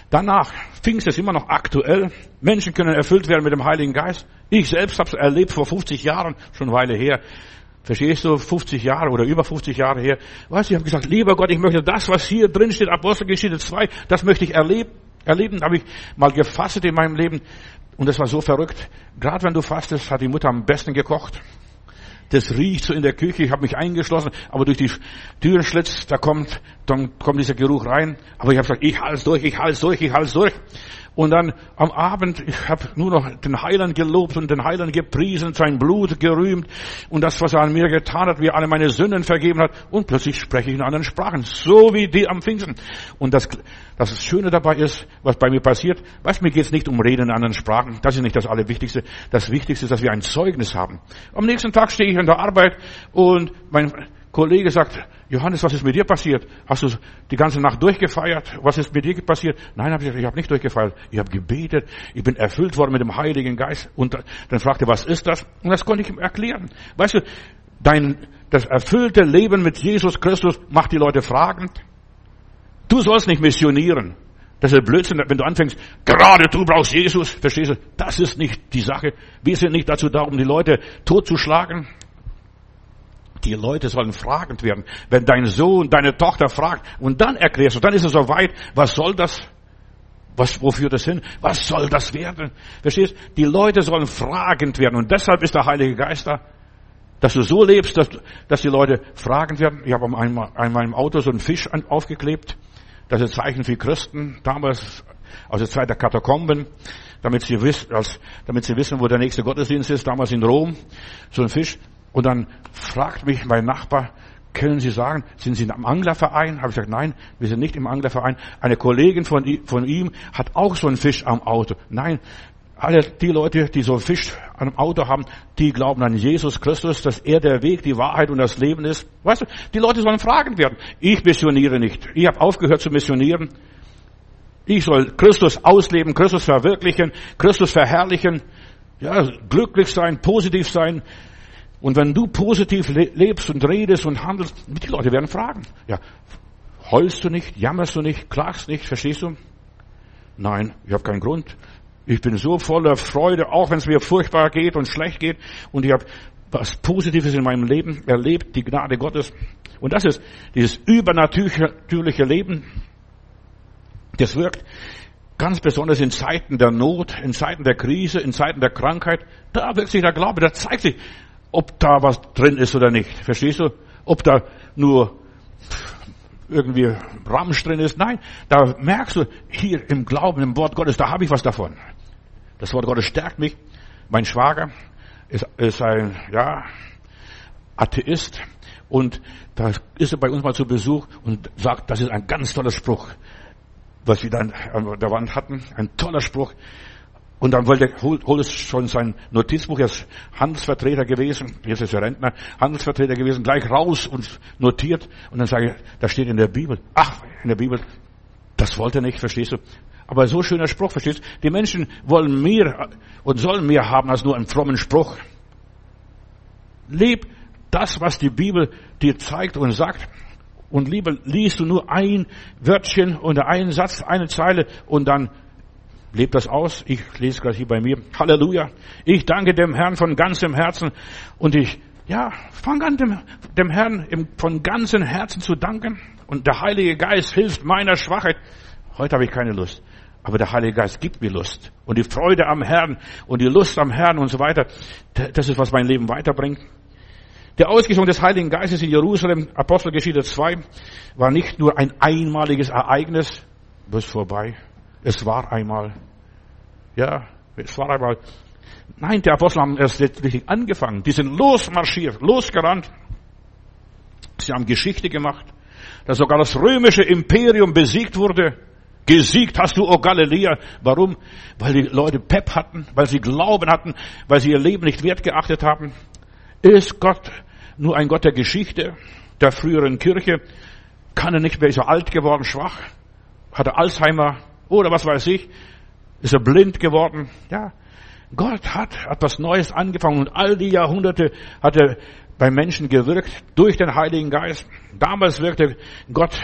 danach. Pfingst ist immer noch aktuell. Menschen können erfüllt werden mit dem Heiligen Geist. Ich selbst habe es erlebt vor 50 Jahren, schon eine Weile her. Verstehst du, 50 Jahre oder über 50 Jahre her. Weißt du, ich habe gesagt, lieber Gott, ich möchte das, was hier drin steht, Apostelgeschichte 2, das möchte ich erleben. Erleben habe ich mal gefastet in meinem Leben. Und das war so verrückt. Gerade wenn du fastest, hat die Mutter am besten gekocht. Das riecht so in der Küche. Ich habe mich eingeschlossen, aber durch die Türenschlitz, da kommt, dann kommt dieser Geruch rein. Aber ich habe gesagt, ich halte durch, ich halte durch, ich halte durch. Und dann am Abend, ich habe nur noch den Heiland gelobt und den Heiland gepriesen, sein Blut gerühmt und das, was er an mir getan hat, wie er alle meine Sünden vergeben hat. Und plötzlich spreche ich in anderen Sprachen, so wie die am Pfingsten. Und das, das Schöne dabei ist, was bei mir passiert, weißt, mir geht es nicht um Reden in anderen Sprachen. Das ist nicht das Allerwichtigste. Das Wichtigste ist, dass wir ein Zeugnis haben. Am nächsten Tag stehe ich in der Arbeit und mein Kollege sagt, Johannes, was ist mit dir passiert? Hast du die ganze Nacht durchgefeiert? Was ist mit dir passiert? Nein, hab ich, ich habe nicht durchgefeiert. Ich habe gebetet. Ich bin erfüllt worden mit dem Heiligen Geist. Und dann fragte, was ist das? Und das konnte ich ihm erklären. Weißt du, dein, das erfüllte Leben mit Jesus Christus macht die Leute fragend. Du sollst nicht missionieren. Das ist Blödsinn, wenn du anfängst, gerade du brauchst Jesus, verstehst du? Das ist nicht die Sache. Wir sind nicht dazu da, um die Leute totzuschlagen. Die Leute sollen fragend werden. Wenn dein Sohn, deine Tochter fragt und dann erklärst du, dann ist es soweit, was soll das? Was, wo führt das hin? Was soll das werden? Verstehst? Die Leute sollen fragend werden und deshalb ist der Heilige Geist da, dass du so lebst, dass, dass die Leute fragend werden. Ich habe einmal an meinem Auto so einen Fisch aufgeklebt. Das ist ein Zeichen für Christen, damals aus der Zeit der Katakomben, damit sie, wissen, als, damit sie wissen, wo der nächste Gottesdienst ist, damals in Rom. So ein Fisch. Und dann fragt mich mein Nachbar, können Sie sagen, sind Sie im Anglerverein? Habe ich gesagt, nein, wir sind nicht im Anglerverein. Eine Kollegin von, ihm hat auch so einen Fisch am Auto. Nein, alle die Leute, die so einen Fisch am Auto haben, die glauben an Jesus Christus, dass er der Weg, die Wahrheit und das Leben ist. Weißt du, die Leute sollen fragen werden. Ich missioniere nicht. Ich habe aufgehört zu missionieren. Ich soll Christus ausleben, Christus verwirklichen, Christus verherrlichen, ja, glücklich sein, positiv sein, und wenn du positiv lebst und redest und handelst, die Leute werden fragen. Ja, heulst du nicht, jammerst du nicht, klagst nicht, verstehst du? Nein, ich habe keinen Grund. Ich bin so voller Freude, auch wenn es mir furchtbar geht und schlecht geht. Und ich habe was Positives in meinem Leben erlebt, die Gnade Gottes. Und das ist dieses übernatürliche Leben. Das wirkt ganz besonders in Zeiten der Not, in Zeiten der Krise, in Zeiten der Krankheit. Da wirkt sich der Glaube, da zeigt sich, ob da was drin ist oder nicht. Verstehst du? Ob da nur irgendwie Ramsch drin ist. Nein, da merkst du, hier im Glauben, im Wort Gottes, da habe ich was davon. Das Wort Gottes stärkt mich. Mein Schwager ist, ist ein, ja, Atheist. Und da ist er bei uns mal zu Besuch und sagt, das ist ein ganz toller Spruch, was wir dann an der Wand hatten. Ein toller Spruch. Und dann wollte, holt, es schon sein Notizbuch, er ist Handelsvertreter gewesen, jetzt ist er Rentner, Handelsvertreter gewesen, gleich raus und notiert. Und dann sage ich, da steht in der Bibel, ach, in der Bibel, das wollte er nicht, verstehst du? Aber so schöner Spruch, verstehst du? Die Menschen wollen mehr und sollen mehr haben als nur einen frommen Spruch. Leb das, was die Bibel dir zeigt und sagt. Und lieber liest du nur ein Wörtchen oder einen Satz, eine Zeile und dann Lebt das aus. Ich lese gerade hier bei mir. Halleluja. Ich danke dem Herrn von ganzem Herzen und ich, ja, fang an dem, dem Herrn von ganzem Herzen zu danken und der Heilige Geist hilft meiner Schwachheit. Heute habe ich keine Lust. Aber der Heilige Geist gibt mir Lust. Und die Freude am Herrn und die Lust am Herrn und so weiter. Das ist, was mein Leben weiterbringt. Der Ausgießung des Heiligen Geistes in Jerusalem, Apostelgeschichte 2, war nicht nur ein einmaliges Ereignis, bis vorbei. Es war einmal. Ja, es war einmal. Nein, die Apostel haben erst richtig angefangen. Die sind losmarschiert, losgerannt. Sie haben Geschichte gemacht, dass sogar das römische Imperium besiegt wurde. Gesiegt hast du, O Galiläa. Warum? Weil die Leute Pep hatten, weil sie Glauben hatten, weil sie ihr Leben nicht wert geachtet haben. Ist Gott nur ein Gott der Geschichte, der früheren Kirche? Kann er nicht mehr, ist er alt geworden, schwach? Hat er Alzheimer? Oder was weiß ich? Ist er blind geworden? Ja. Gott hat etwas Neues angefangen und all die Jahrhunderte hat er bei Menschen gewirkt durch den Heiligen Geist. Damals wirkte Gott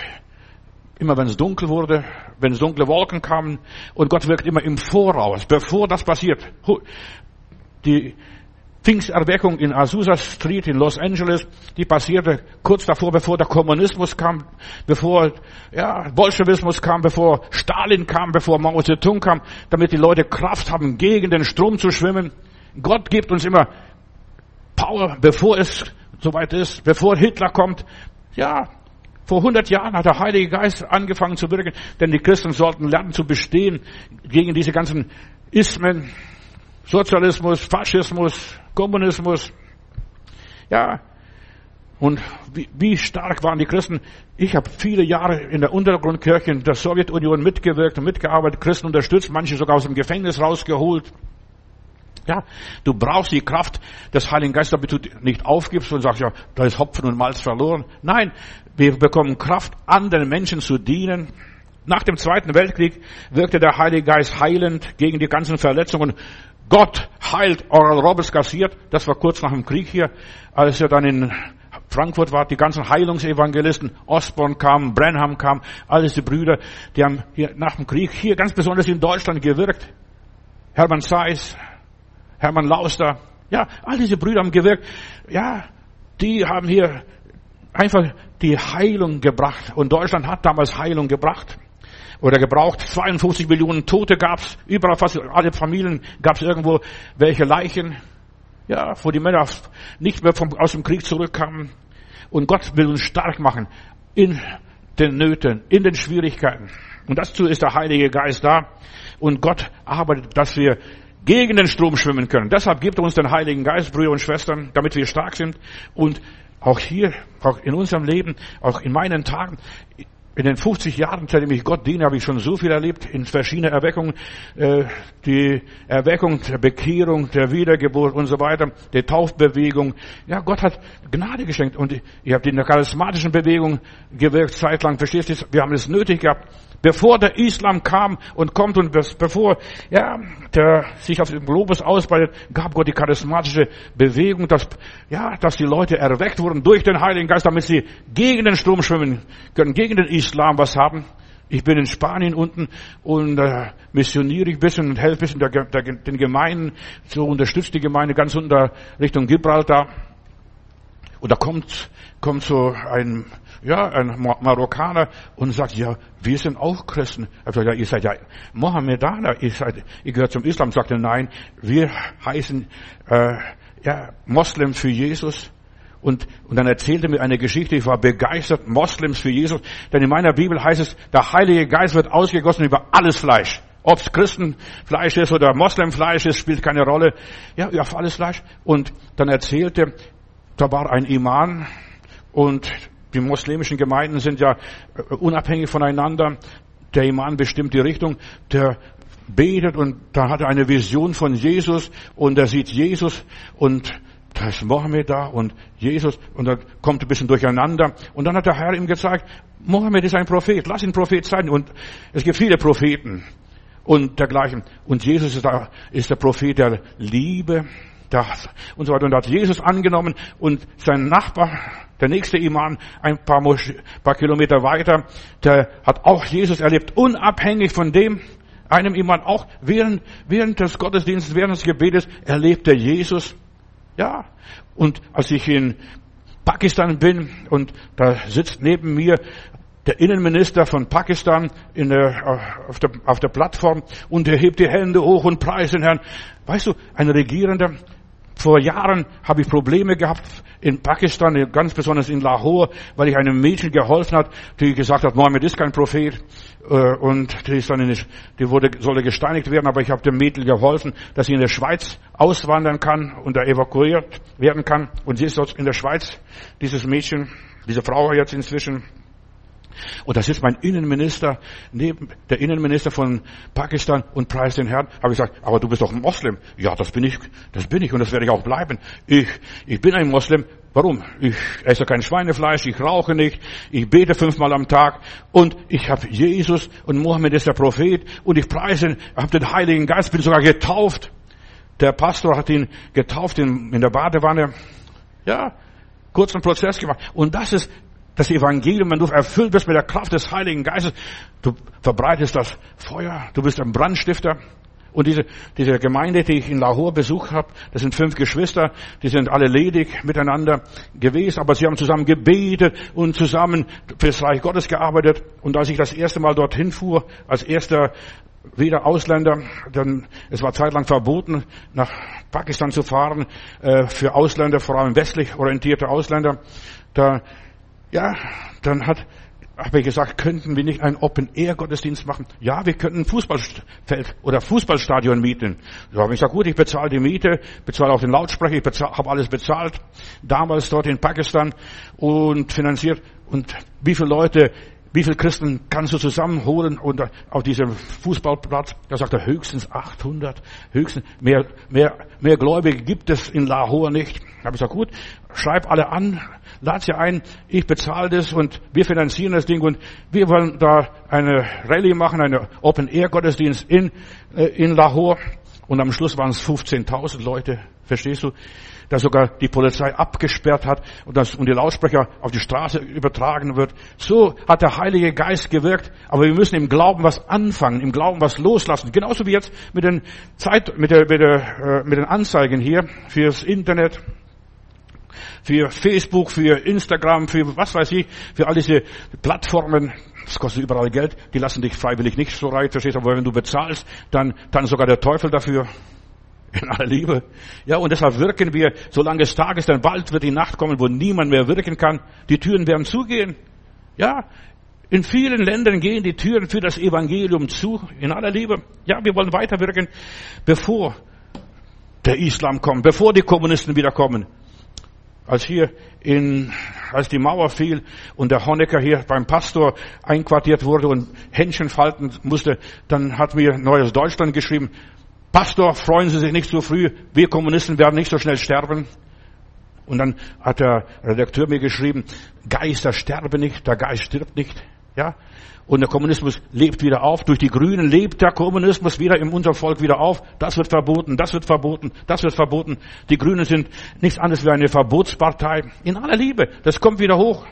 immer, wenn es dunkel wurde, wenn es dunkle Wolken kamen und Gott wirkt immer im Voraus, bevor das passiert. Die Pfingsterweckung in Azusa Street in Los Angeles, die passierte kurz davor, bevor der Kommunismus kam, bevor ja, Bolschewismus kam, bevor Stalin kam, bevor Mao Zedong kam, damit die Leute Kraft haben, gegen den Strom zu schwimmen. Gott gibt uns immer Power, bevor es soweit ist, bevor Hitler kommt. Ja, vor 100 Jahren hat der Heilige Geist angefangen zu wirken, denn die Christen sollten lernen zu bestehen gegen diese ganzen Ismen, Sozialismus, Faschismus, Kommunismus. Ja, und wie, wie stark waren die Christen? Ich habe viele Jahre in der Untergrundkirche in der Sowjetunion mitgewirkt und mitgearbeitet, Christen unterstützt, manche sogar aus dem Gefängnis rausgeholt. Ja, du brauchst die Kraft des Heiligen Geistes, damit du nicht aufgibst und sagst, ja, da ist Hopfen und Malz verloren. Nein, wir bekommen Kraft, anderen Menschen zu dienen. Nach dem Zweiten Weltkrieg wirkte der Heilige Geist heilend gegen die ganzen Verletzungen. Gott heilt Oral Roberts kassiert. Das war kurz nach dem Krieg hier, als er dann in Frankfurt war, die ganzen Heilungsevangelisten, Osborne kam, Brenham kam, alles die Brüder, die haben hier nach dem Krieg hier ganz besonders in Deutschland gewirkt. Hermann Seiss, Hermann Lauster, ja, all diese Brüder haben gewirkt. Ja, die haben hier einfach die Heilung gebracht. Und Deutschland hat damals Heilung gebracht oder gebraucht. 52 Millionen Tote gab's. Überall fast alle Familien gab's irgendwo welche Leichen. Ja, wo die Männer nicht mehr vom, aus dem Krieg zurückkamen. Und Gott will uns stark machen in den Nöten, in den Schwierigkeiten. Und dazu ist der Heilige Geist da. Und Gott arbeitet, dass wir gegen den Strom schwimmen können. Deshalb gibt er uns den Heiligen Geist, Brüder und Schwestern, damit wir stark sind. Und auch hier, auch in unserem Leben, auch in meinen Tagen, in den 50 Jahren, seitdem ich Gott diene, habe ich schon so viel erlebt, in verschiedenen Erweckungen, äh, die Erweckung der Bekehrung, der Wiedergeburt und so weiter, die Taufbewegung. Ja, Gott hat Gnade geschenkt und ihr habt in der charismatischen Bewegung gewirkt zeitlang, verstehst du? Wir haben es nötig gehabt, bevor der Islam kam und kommt und bevor ja, der sich auf dem Globus ausbreitet, gab Gott die charismatische Bewegung, dass, ja, dass die Leute erweckt wurden durch den Heiligen Geist, damit sie gegen den Strom schwimmen können, gegen den Islam was haben. Ich bin in Spanien unten und äh, missioniere ich ein bisschen und helfe ein bisschen der, der, den Gemeinden, so unterstützt die Gemeinde ganz unter Richtung Gibraltar. Und da kommt, kommt so ein ja, ein Marokkaner und sagt, ja, wir sind auch Christen. Er sagt, ja, ihr seid ja Mohammedaner, ihr seid, ihr gehört zum Islam. Sagt er, nein, wir heißen, äh, ja, Moslems für Jesus. Und, und dann erzählte mir eine Geschichte, ich war begeistert, Moslems für Jesus. Denn in meiner Bibel heißt es, der Heilige Geist wird ausgegossen über alles Fleisch. Ob es Christenfleisch ist oder Moslemfleisch ist, spielt keine Rolle. Ja, auf alles Fleisch. Und dann erzählte, da war ein Iman und die muslimischen Gemeinden sind ja äh, unabhängig voneinander. Der Imam bestimmt die Richtung, der betet und da hat er eine Vision von Jesus und er sieht Jesus und da ist Mohammed da und Jesus und da kommt ein bisschen durcheinander. Und dann hat der Herr ihm gezeigt, Mohammed ist ein Prophet, lass ihn Prophet sein. Und es gibt viele Propheten und dergleichen. Und Jesus ist, da, ist der Prophet der Liebe, das und so weiter. Und da hat Jesus angenommen und sein Nachbar, der nächste Imam, ein paar, paar Kilometer weiter, der hat auch Jesus erlebt, unabhängig von dem, einem Imam auch während, während des Gottesdienstes, während des Gebetes erlebt er Jesus. Ja. Und als ich in Pakistan bin und da sitzt neben mir der Innenminister von Pakistan in der, auf, der, auf der Plattform und er hebt die Hände hoch und preist den Herrn. Weißt du, ein Regierender, vor Jahren habe ich Probleme gehabt in Pakistan, ganz besonders in Lahore, weil ich einem Mädchen geholfen hat, die gesagt hat, Mohammed ist kein Prophet äh, und die, ist dann in, die wurde, sollte gesteinigt werden, aber ich habe dem Mädchen geholfen, dass sie in der Schweiz auswandern kann und da evakuiert werden kann. Und sie ist dort in der Schweiz, dieses Mädchen, diese Frau jetzt inzwischen und da sitzt mein Innenminister neben der Innenminister von Pakistan und preist den Herrn. Habe ich gesagt, aber du bist doch ein Moslem. Ja, das bin ich, das bin ich und das werde ich auch bleiben. Ich, ich bin ein Moslem. Warum? Ich esse kein Schweinefleisch, ich rauche nicht, ich bete fünfmal am Tag und ich habe Jesus und Mohammed ist der Prophet und ich preise, habe den Heiligen Geist, bin sogar getauft. Der Pastor hat ihn getauft in, in der Badewanne. Ja, kurzen Prozess gemacht. Und das ist das Evangelium, wenn du erfüllt bist mit der Kraft des Heiligen Geistes. Du verbreitest das Feuer, du bist ein Brandstifter. Und diese, diese Gemeinde, die ich in Lahore besucht habe, das sind fünf Geschwister, die sind alle ledig miteinander gewesen, aber sie haben zusammen gebetet und zusammen fürs Reich Gottes gearbeitet. Und als ich das erste Mal dorthin fuhr, als erster wieder Ausländer, dann es war zeitlang verboten, nach Pakistan zu fahren äh, für Ausländer, vor allem westlich orientierte Ausländer. Da, ja, dann hat habe ich gesagt, könnten wir nicht einen Open-Air-Gottesdienst machen? Ja, wir könnten ein Fußballfeld oder Fußballstadion mieten. Da habe ich gesagt, gut, ich bezahle die Miete, bezahle auch den Lautsprecher, ich habe alles bezahlt. Damals dort in Pakistan und finanziert. Und wie viele Leute, wie viele Christen kannst du zusammenholen und auf diesem Fußballplatz? Da sagt er höchstens 800, höchstens mehr, mehr, mehr Gläubige gibt es in Lahore nicht. Da habe ich gesagt, gut, schreib alle an, lad sie ein, ich bezahle das und wir finanzieren das Ding und wir wollen da eine Rallye machen, eine Open-Air-Gottesdienst in, äh, in Lahore. Und am Schluss waren es 15.000 Leute, verstehst du? Da sogar die Polizei abgesperrt hat und, das, und die Lautsprecher auf die Straße übertragen wird. So hat der Heilige Geist gewirkt. Aber wir müssen im Glauben was anfangen, im Glauben was loslassen. Genauso wie jetzt mit den Zeit, mit der, mit der, äh, mit den Anzeigen hier fürs Internet für Facebook, für Instagram, für was weiß ich, für all diese Plattformen. Das kostet überall Geld. Die lassen dich freiwillig nicht so rein, verstehst du? Aber wenn du bezahlst, dann, dann sogar der Teufel dafür. In aller Liebe. Ja, und deshalb wirken wir, solange es Tag ist, denn bald wird die Nacht kommen, wo niemand mehr wirken kann. Die Türen werden zugehen. Ja, in vielen Ländern gehen die Türen für das Evangelium zu. In aller Liebe. Ja, wir wollen weiterwirken, bevor der Islam kommt, bevor die Kommunisten wiederkommen als hier in, als die Mauer fiel und der Honecker hier beim Pastor einquartiert wurde und Händchen falten musste, dann hat mir Neues Deutschland geschrieben, Pastor, freuen Sie sich nicht so früh, wir Kommunisten werden nicht so schnell sterben. Und dann hat der Redakteur mir geschrieben, Geister sterben nicht, der Geist stirbt nicht. Ja, und der Kommunismus lebt wieder auf. Durch die Grünen lebt der Kommunismus wieder in unserem Volk wieder auf. Das wird verboten, das wird verboten, das wird verboten. Die Grünen sind nichts anderes wie eine Verbotspartei. In aller Liebe, das kommt wieder hoch.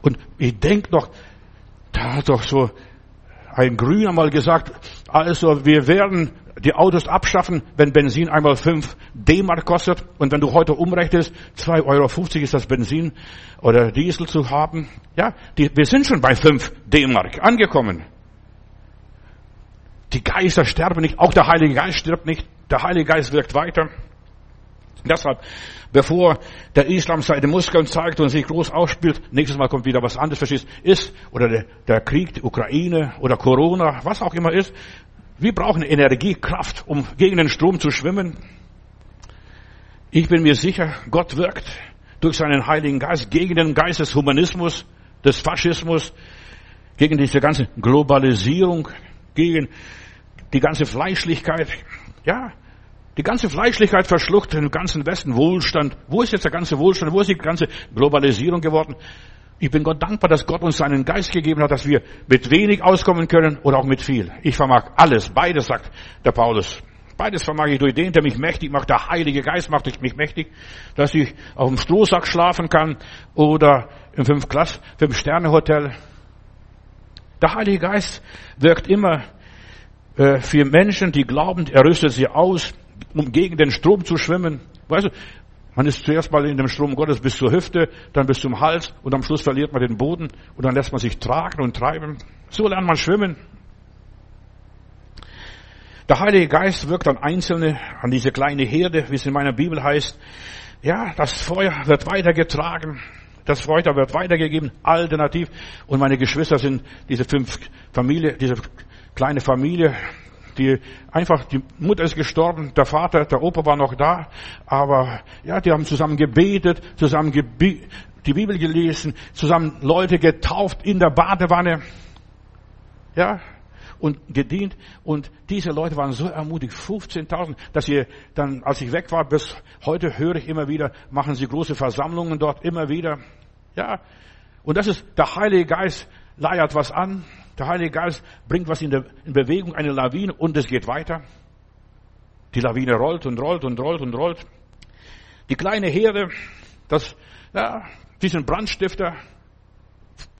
Und ich denke noch, da hat doch so ein Grüner mal gesagt, also wir werden die Autos abschaffen, wenn Benzin einmal 5 D-Mark kostet. Und wenn du heute umrechnest, 2,50 Euro ist das Benzin oder Diesel zu haben. Ja, die, wir sind schon bei 5 D-Mark angekommen. Die Geister sterben nicht, auch der Heilige Geist stirbt nicht. Der Heilige Geist wirkt weiter. Deshalb, bevor der Islam seine Muskeln zeigt und sich groß ausspielt, nächstes Mal kommt wieder was anderes, verstehst, ist, oder der, der Krieg, die Ukraine oder Corona, was auch immer ist, wir brauchen Energie, Kraft, um gegen den Strom zu schwimmen. Ich bin mir sicher, Gott wirkt durch seinen Heiligen Geist gegen den Geist des Humanismus, des Faschismus, gegen diese ganze Globalisierung, gegen die ganze Fleischlichkeit. Ja, die ganze Fleischlichkeit verschluckt den ganzen Westen Wohlstand. Wo ist jetzt der ganze Wohlstand? Wo ist die ganze Globalisierung geworden? Ich bin Gott dankbar, dass Gott uns seinen Geist gegeben hat, dass wir mit wenig auskommen können oder auch mit viel. Ich vermag alles, beides, sagt der Paulus. Beides vermag ich durch den, der mich mächtig macht. Der Heilige Geist macht mich mächtig, dass ich auf dem Strohsack schlafen kann oder im Fünf-Klass, Fünf-Sterne-Hotel. Der Heilige Geist wirkt immer äh, für Menschen, die glauben, er rüstet sie aus, um gegen den Strom zu schwimmen. Weißt du, man ist zuerst mal in dem Strom Gottes bis zur Hüfte, dann bis zum Hals und am Schluss verliert man den Boden und dann lässt man sich tragen und treiben. So lernt man schwimmen. Der Heilige Geist wirkt an Einzelne, an diese kleine Herde, wie es in meiner Bibel heißt. Ja, das Feuer wird weitergetragen. Das Feuer wird weitergegeben, alternativ. Und meine Geschwister sind diese fünf Familie, diese kleine Familie, die einfach, die Mutter ist gestorben, der Vater, der Opa war noch da, aber ja, die haben zusammen gebetet, zusammen die Bibel gelesen, zusammen Leute getauft in der Badewanne. Ja, und gedient. Und diese Leute waren so ermutigt, 15.000, dass sie dann, als ich weg war, bis heute höre ich immer wieder, machen sie große Versammlungen dort immer wieder. Ja. Und das ist, der Heilige Geist leiert was an. Der Heilige Geist bringt was in, der, in Bewegung, eine Lawine und es geht weiter. Die Lawine rollt und rollt und rollt und rollt. Die kleine Herde, das, ja, die sind Brandstifter.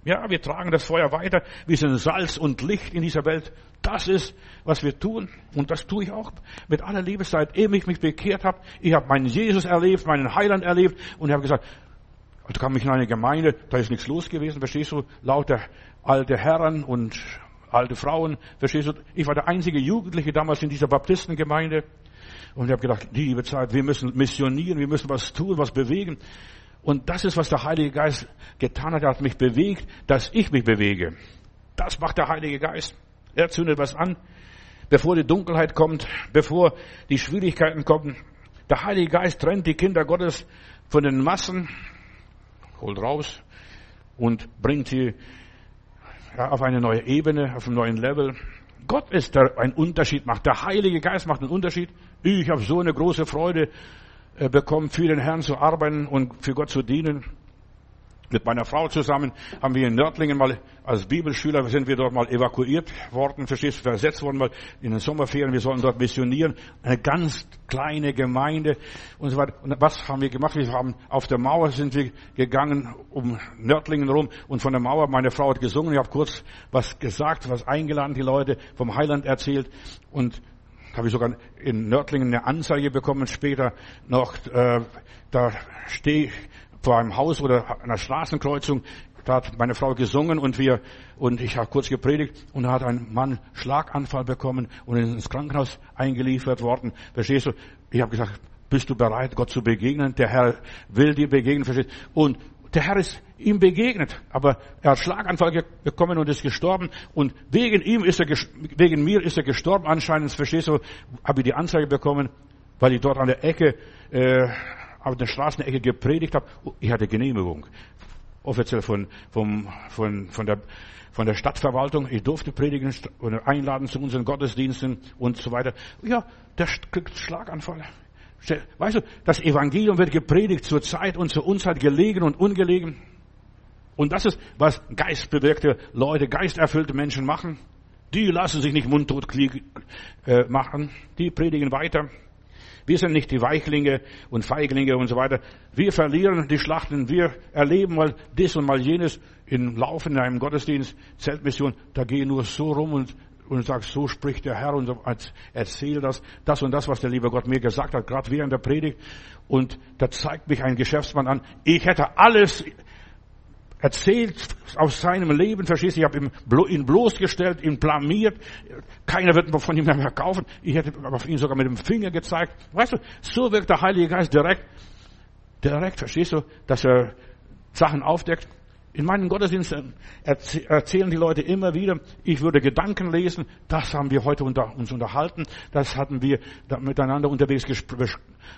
Ja, wir tragen das Feuer weiter. Wir sind Salz und Licht in dieser Welt. Das ist, was wir tun. Und das tue ich auch mit aller Liebe, seit ich mich bekehrt habe. Ich habe meinen Jesus erlebt, meinen Heiland erlebt. Und ich habe gesagt, da kam ich in eine Gemeinde, da ist nichts los gewesen, verstehst du? Lauter alte Herren und alte Frauen, verstehst du? Ich war der einzige Jugendliche damals in dieser Baptistengemeinde. Und ich habe gedacht, liebe Zeit, wir müssen missionieren, wir müssen was tun, was bewegen. Und das ist, was der Heilige Geist getan hat. Er hat mich bewegt, dass ich mich bewege. Das macht der Heilige Geist. Er zündet was an, bevor die Dunkelheit kommt, bevor die Schwierigkeiten kommen. Der Heilige Geist trennt die Kinder Gottes von den Massen, holt raus und bringt sie auf eine neue Ebene, auf einen neuen Level. Gott ist der ein Unterschied macht. Der Heilige Geist macht einen Unterschied. Ich habe so eine große Freude äh, bekommen, für den Herrn zu arbeiten und für Gott zu dienen. Mit meiner Frau zusammen haben wir in Nördlingen mal als Bibelschüler sind wir dort mal evakuiert worden, verstehst du, versetzt worden mal in den Sommerferien. Wir sollen dort missionieren. Eine ganz kleine Gemeinde und so weiter. Und was haben wir gemacht? Wir haben auf der Mauer sind wir gegangen um Nördlingen rum und von der Mauer, meine Frau hat gesungen. Ich habe kurz was gesagt, was eingeladen, die Leute vom Heiland erzählt und habe ich sogar in Nördlingen eine Anzeige bekommen später noch. Äh, da stehe vor einem Haus oder einer Straßenkreuzung. Da hat meine Frau gesungen und wir und ich habe kurz gepredigt und da hat ein Mann Schlaganfall bekommen und ins Krankenhaus eingeliefert worden. Verstehst du? Ich habe gesagt, bist du bereit, Gott zu begegnen? Der Herr will dir begegnen, verstehst du? Und der Herr ist ihm begegnet, aber er hat Schlaganfall bekommen und ist gestorben und wegen ihm ist er, wegen mir ist er gestorben anscheinend, verstehst du, habe ich die Anzeige bekommen, weil ich dort an der Ecke, äh, auf der Straßenecke gepredigt habe. Ich hatte Genehmigung, offiziell von, vom, von, von der, von der Stadtverwaltung. Ich durfte predigen und einladen zu unseren Gottesdiensten und so weiter. Ja, der Schlaganfall. Weißt du, das Evangelium wird gepredigt zur Zeit und zur Unzeit gelegen und ungelegen. Und das ist, was geistbewirkte Leute, geisterfüllte Menschen machen. Die lassen sich nicht mundtot äh, machen. Die predigen weiter. Wir sind nicht die Weichlinge und Feiglinge und so weiter. Wir verlieren die Schlachten. Wir erleben mal dies und mal jenes im Laufen in einem Gottesdienst, Zeltmission. Da gehen nur so rum und und sagst, so spricht der Herr und erzähl das, das und das, was der liebe Gott mir gesagt hat, gerade während der Predigt. Und da zeigt mich ein Geschäftsmann an, ich hätte alles erzählt aus seinem Leben, verstehst du, ich habe ihn bloßgestellt, ihn blamiert, keiner wird von ihm mehr kaufen, ich hätte auf ihn sogar mit dem Finger gezeigt. Weißt du, so wirkt der Heilige Geist direkt, direkt, verstehst du, dass er Sachen aufdeckt. In meinen Gottesdiensten erzählen die Leute immer wieder, ich würde Gedanken lesen, das haben wir heute unter, uns unterhalten, das hatten wir miteinander unterwegs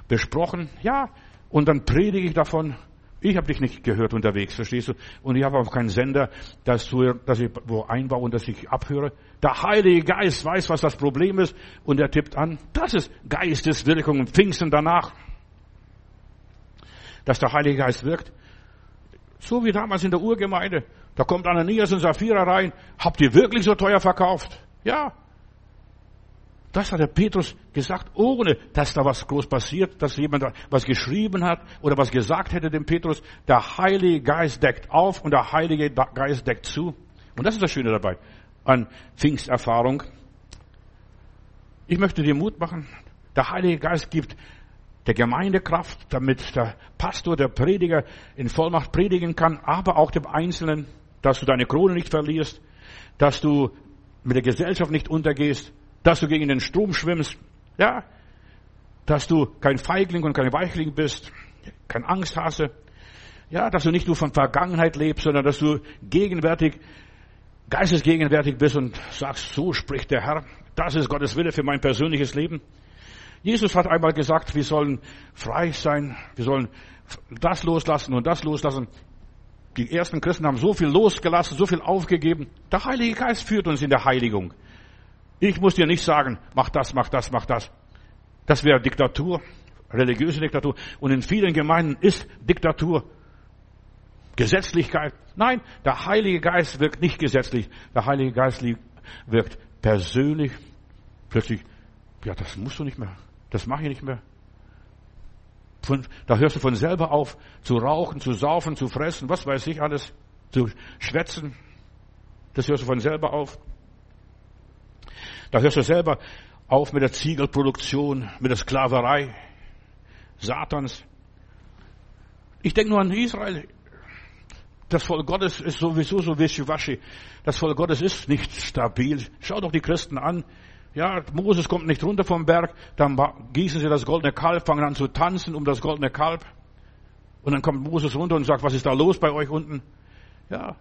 besprochen, ja, und dann predige ich davon. Ich habe dich nicht gehört unterwegs, verstehst du? Und ich habe auch keinen Sender, dass, du, dass ich wo einbaue und dass ich abhöre. Der Heilige Geist weiß, was das Problem ist und er tippt an. Das ist Geisteswirkung und Pfingsten danach. Dass der Heilige Geist wirkt. So wie damals in der Urgemeinde. Da kommt Ananias und Sapphira rein. Habt ihr wirklich so teuer verkauft? Ja. Das hat der Petrus gesagt, ohne dass da was groß passiert, dass jemand was geschrieben hat oder was gesagt hätte dem Petrus. Der Heilige Geist deckt auf und der Heilige Geist deckt zu. Und das ist das Schöne dabei an Pfingsterfahrung. Ich möchte dir Mut machen. Der Heilige Geist gibt der Gemeindekraft, damit der Pastor, der Prediger in Vollmacht predigen kann, aber auch dem Einzelnen, dass du deine Krone nicht verlierst, dass du mit der Gesellschaft nicht untergehst, dass du gegen den Strom schwimmst, ja, dass du kein Feigling und kein Weichling bist, kein Angsthase, ja, dass du nicht nur von Vergangenheit lebst, sondern dass du gegenwärtig, geistesgegenwärtig bist und sagst, so spricht der Herr, das ist Gottes Wille für mein persönliches Leben. Jesus hat einmal gesagt, wir sollen frei sein, wir sollen das loslassen und das loslassen. Die ersten Christen haben so viel losgelassen, so viel aufgegeben. Der Heilige Geist führt uns in der Heiligung. Ich muss dir nicht sagen, mach das, mach das, mach das. Das wäre Diktatur, religiöse Diktatur. Und in vielen Gemeinden ist Diktatur. Gesetzlichkeit. Nein, der Heilige Geist wirkt nicht gesetzlich. Der Heilige Geist wirkt persönlich. Plötzlich, ja, das musst du nicht mehr. Das mache ich nicht mehr. Von, da hörst du von selber auf zu rauchen, zu saufen, zu fressen, was weiß ich alles, zu schwätzen. Das hörst du von selber auf. Da hörst du selber auf mit der Ziegelproduktion, mit der Sklaverei Satans. Ich denke nur an Israel. Das Volk Gottes ist sowieso so wischiwaschi. Das Volk Gottes ist nicht stabil. Schau doch die Christen an. Ja, Moses kommt nicht runter vom Berg, dann gießen sie das goldene Kalb, fangen an zu tanzen um das goldene Kalb. Und dann kommt Moses runter und sagt, was ist da los bei euch unten? Ja,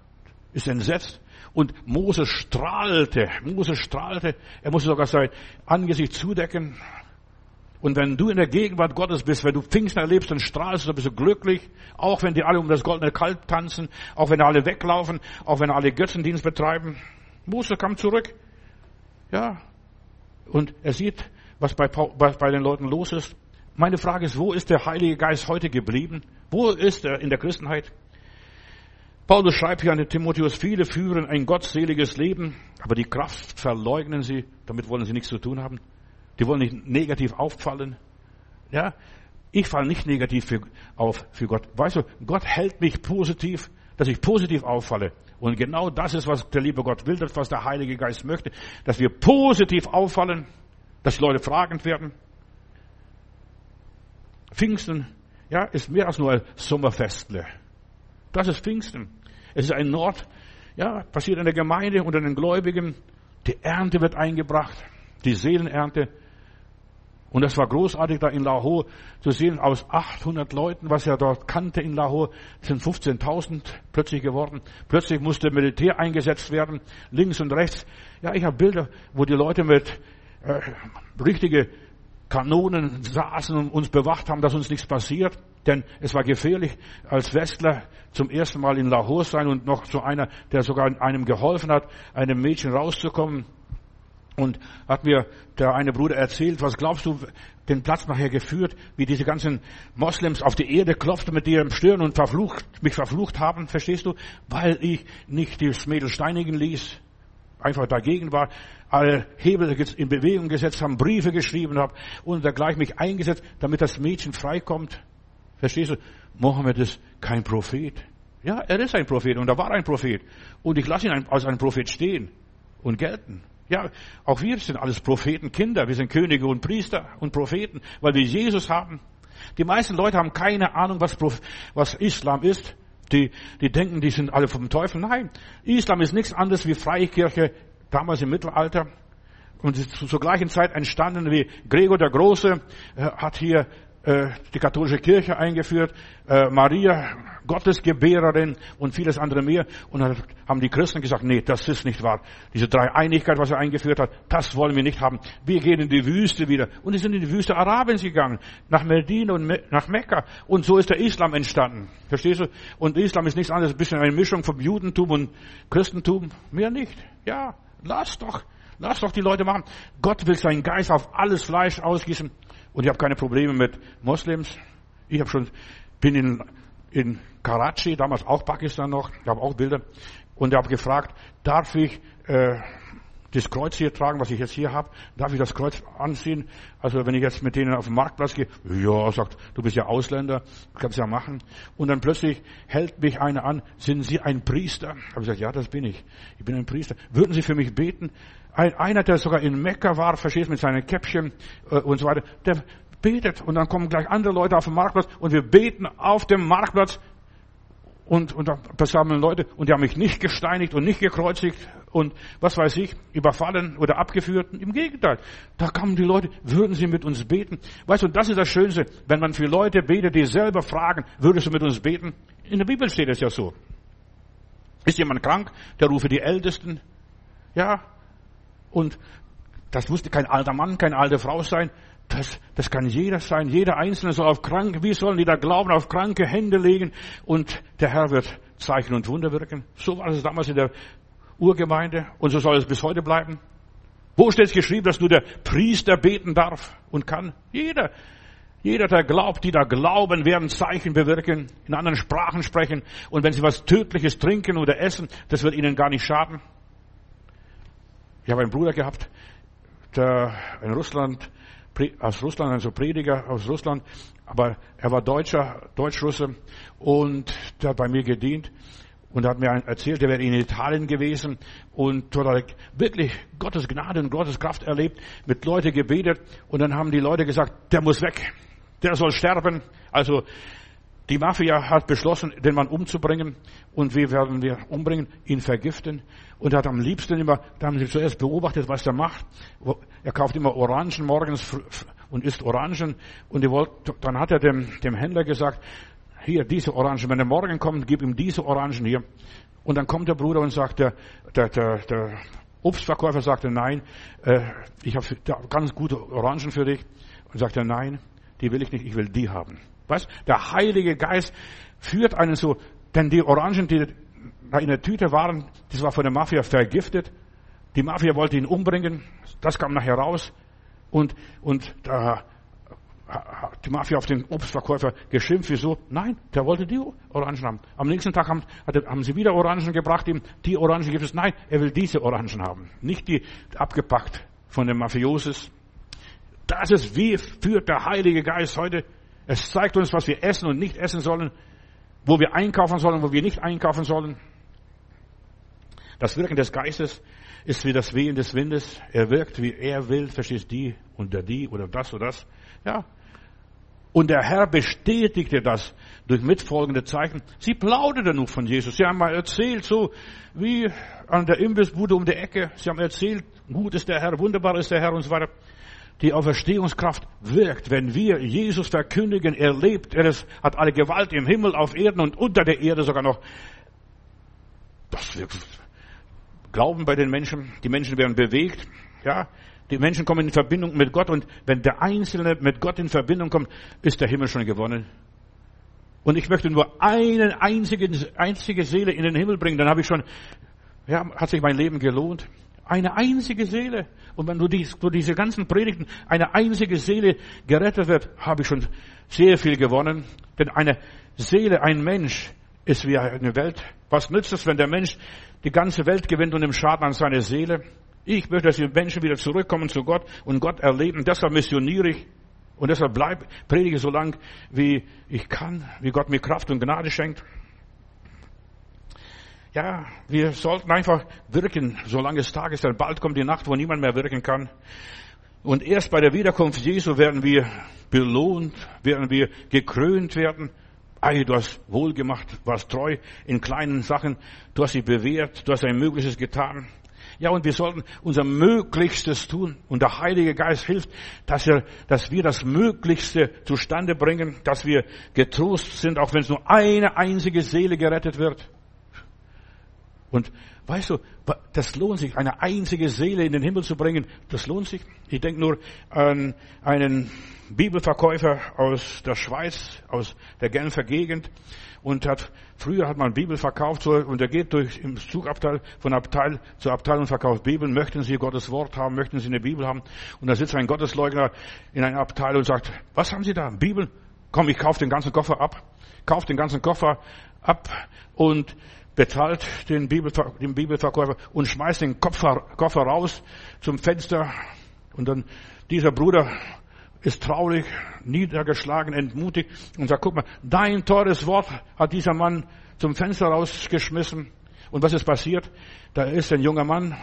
ist entsetzt. Und Moses strahlte, Moses strahlte, er musste sogar sein Angesicht zudecken. Und wenn du in der Gegenwart Gottes bist, wenn du Pfingsten erlebst, dann strahlst du, bist du glücklich. Auch wenn die alle um das goldene Kalb tanzen, auch wenn alle weglaufen, auch wenn alle Götzendienst betreiben. Mose kam zurück. Ja. Und er sieht, was bei, was bei den Leuten los ist. Meine Frage ist, wo ist der Heilige Geist heute geblieben? Wo ist er in der Christenheit? Paulus schreibt hier an den Timotheus, viele führen ein gottseliges Leben, aber die Kraft verleugnen sie, damit wollen sie nichts zu tun haben. Die wollen nicht negativ auffallen. Ja, ich falle nicht negativ für, auf für Gott. Weißt du, Gott hält mich positiv, dass ich positiv auffalle. Und genau das ist, was der liebe Gott will, das, was der Heilige Geist möchte, dass wir positiv auffallen, dass die Leute fragend werden. Pfingsten, ja, ist mehr als nur ein Sommerfestle. Das ist Pfingsten. Es ist ein Nord, ja, passiert in der Gemeinde unter den Gläubigen. Die Ernte wird eingebracht, die Seelenernte. Und es war großartig, da in Lahore zu sehen, aus 800 Leuten, was er dort kannte in Lahore, sind 15.000 plötzlich geworden. Plötzlich musste Militär eingesetzt werden, links und rechts. Ja, ich habe Bilder, wo die Leute mit äh, richtige Kanonen saßen und uns bewacht haben, dass uns nichts passiert. Denn es war gefährlich, als Westler zum ersten Mal in Lahore sein und noch zu einer, der sogar einem geholfen hat, einem Mädchen rauszukommen. Und hat mir der eine Bruder erzählt, was glaubst du, den Platz nachher geführt, wie diese ganzen Moslems auf die Erde klopften mit ihrem Stirn und verflucht, mich verflucht haben, verstehst du? Weil ich nicht das Mädel steinigen ließ, einfach dagegen war, alle Hebel in Bewegung gesetzt haben, Briefe geschrieben habe und dergleichen mich eingesetzt, damit das Mädchen freikommt. Verstehst du? Mohammed ist kein Prophet. Ja, er ist ein Prophet und er war ein Prophet. Und ich lasse ihn als ein Prophet stehen und gelten. Ja, auch wir sind alles Prophetenkinder. Wir sind Könige und Priester und Propheten, weil wir Jesus haben. Die meisten Leute haben keine Ahnung, was, was Islam ist. Die, die denken, die sind alle vom Teufel. Nein, Islam ist nichts anderes wie Freikirche damals im Mittelalter. Und zur gleichen Zeit entstanden wie Gregor der Große, äh, hat hier die katholische Kirche eingeführt, äh, Maria, Gottesgebärerin und vieles andere mehr. Und dann haben die Christen gesagt, nee, das ist nicht wahr. Diese Dreieinigkeit, was er eingeführt hat, das wollen wir nicht haben. Wir gehen in die Wüste wieder. Und die sind in die Wüste Arabiens gegangen, nach Medina und nach Mekka. Und so ist der Islam entstanden. Verstehst du? Und Islam ist nichts anderes, ein bisschen eine Mischung vom Judentum und Christentum. Mehr nicht. Ja, lass doch. Lass doch die Leute machen. Gott will seinen Geist auf alles Fleisch ausgießen. Und ich habe keine Probleme mit Moslems. Ich habe schon, bin in, in Karachi, damals auch Pakistan noch, ich habe auch Bilder. Und ich habe gefragt, darf ich äh, das Kreuz hier tragen, was ich jetzt hier habe? Darf ich das Kreuz anziehen? Also wenn ich jetzt mit denen auf den Marktplatz gehe, ja, sagt, du bist ja Ausländer, kannst ja machen. Und dann plötzlich hält mich einer an, sind Sie ein Priester? Ich habe gesagt, ja, das bin ich. Ich bin ein Priester. Würden Sie für mich beten? Ein, einer, der sogar in Mekka war, verstehst mit seinen Käppchen äh, und so weiter, der betet und dann kommen gleich andere Leute auf den Marktplatz und wir beten auf dem Marktplatz und, und da versammeln Leute und die haben mich nicht gesteinigt und nicht gekreuzigt und was weiß ich, überfallen oder abgeführt. Im Gegenteil, da kamen die Leute, würden sie mit uns beten? Weißt du, das ist das Schönste, wenn man für Leute betet, die selber fragen, würdest du mit uns beten? In der Bibel steht es ja so. Ist jemand krank, der rufe die Ältesten. Ja, und das musste kein alter Mann, keine alte Frau sein. Das, das kann jeder sein. Jeder Einzelne soll auf Kranke, wie sollen die da glauben, auf kranke Hände legen und der Herr wird Zeichen und Wunder wirken. So war es damals in der Urgemeinde und so soll es bis heute bleiben. Wo steht es geschrieben, dass nur der Priester beten darf und kann? Jeder. Jeder, der glaubt, die da glauben, werden Zeichen bewirken, in anderen Sprachen sprechen. Und wenn sie was Tödliches trinken oder essen, das wird ihnen gar nicht schaden. Ich habe einen Bruder gehabt, der in Russland, aus Russland, also Prediger aus Russland, aber er war Deutscher, Deutschrusse und der hat bei mir gedient und hat mir erzählt, er wäre in Italien gewesen und dort hat er wirklich Gottes Gnade und Gottes Kraft erlebt, mit Leuten gebetet und dann haben die Leute gesagt, der muss weg, der soll sterben. Also die Mafia hat beschlossen, den Mann umzubringen. Und wie werden wir umbringen? Ihn vergiften. Und hat am liebsten immer, da haben sie zuerst beobachtet, was er macht. Er kauft immer Orangen morgens und isst Orangen. Und wollt, dann hat er dem, dem Händler gesagt, hier, diese Orangen. Wenn er morgen kommt, gib ihm diese Orangen hier. Und dann kommt der Bruder und sagt, der, der, der, der Obstverkäufer sagte, nein, äh, ich habe ganz gute Orangen für dich. Und sagt er, nein, die will ich nicht, ich will die haben. Was? Der Heilige Geist führt einen so, denn die Orangen, die in der Tüte waren, das war von der Mafia vergiftet. Die Mafia wollte ihn umbringen. Das kam nachher raus. Und, und da hat die Mafia auf den Obstverkäufer geschimpft. Wieso? Nein, der wollte die Orangen haben. Am nächsten Tag haben, haben sie wieder Orangen gebracht. Ihm die Orangen gibt es. Nein, er will diese Orangen haben. Nicht die abgepackt von den Mafiosis. Das ist wie führt der Heilige Geist heute es zeigt uns, was wir essen und nicht essen sollen, wo wir einkaufen sollen, wo wir nicht einkaufen sollen. Das Wirken des Geistes ist wie das Wehen des Windes. Er wirkt, wie er will, verstehst die und der die oder das oder das. Ja. Und der Herr bestätigte das durch mitfolgende Zeichen. Sie plauderten nur von Jesus. Sie haben mal erzählt, so wie an der Imbissbude um die Ecke. Sie haben erzählt, gut ist der Herr, wunderbar ist der Herr und so weiter die Auferstehungskraft wirkt, wenn wir Jesus verkündigen, er lebt, er ist, hat alle Gewalt im Himmel, auf Erden und unter der Erde sogar noch. Das wirkt Glauben bei den Menschen, die Menschen werden bewegt, ja, die Menschen kommen in Verbindung mit Gott und wenn der Einzelne mit Gott in Verbindung kommt, ist der Himmel schon gewonnen. Und ich möchte nur eine einzige, einzige Seele in den Himmel bringen, dann habe ich schon, ja, hat sich mein Leben gelohnt. Eine einzige Seele. Und wenn durch diese ganzen Predigten eine einzige Seele gerettet wird, habe ich schon sehr viel gewonnen. Denn eine Seele, ein Mensch ist wie eine Welt. Was nützt es, wenn der Mensch die ganze Welt gewinnt und im Schaden an seine Seele? Ich möchte, dass die Menschen wieder zurückkommen zu Gott und Gott erleben. Deshalb missioniere ich. Und deshalb bleib, predige so lang, wie ich kann, wie Gott mir Kraft und Gnade schenkt. Ja, wir sollten einfach wirken, solange es Tag ist, denn bald kommt die Nacht, wo niemand mehr wirken kann. Und erst bei der Wiederkunft Jesu werden wir belohnt, werden wir gekrönt werden. Ei, du hast wohl gemacht, warst treu in kleinen Sachen, du hast sie bewährt, du hast ein Mögliches getan. Ja, und wir sollten unser Möglichstes tun. Und der Heilige Geist hilft, dass wir, dass wir das Möglichste zustande bringen, dass wir getrost sind, auch wenn es nur eine einzige Seele gerettet wird. Und weißt du, das lohnt sich, eine einzige Seele in den Himmel zu bringen, das lohnt sich. Ich denke nur an einen Bibelverkäufer aus der Schweiz, aus der Genfer Gegend. Und hat, früher hat man Bibel verkauft, und er geht durch im Zugabteil, von Abteil zu Abteil und verkauft Bibeln. Möchten Sie Gottes Wort haben? Möchten Sie eine Bibel haben? Und da sitzt ein Gottesleugner in einem Abteil und sagt, was haben Sie da? Bibel? Komm, ich kaufe den ganzen Koffer ab. Kauf den ganzen Koffer ab und bezahlt den, Bibelver den Bibelverkäufer und schmeißt den Koffer, Koffer raus zum Fenster. Und dann dieser Bruder ist traurig, niedergeschlagen, entmutigt und sagt, guck mal, dein teures Wort hat dieser Mann zum Fenster rausgeschmissen. Und was ist passiert? Da ist ein junger Mann,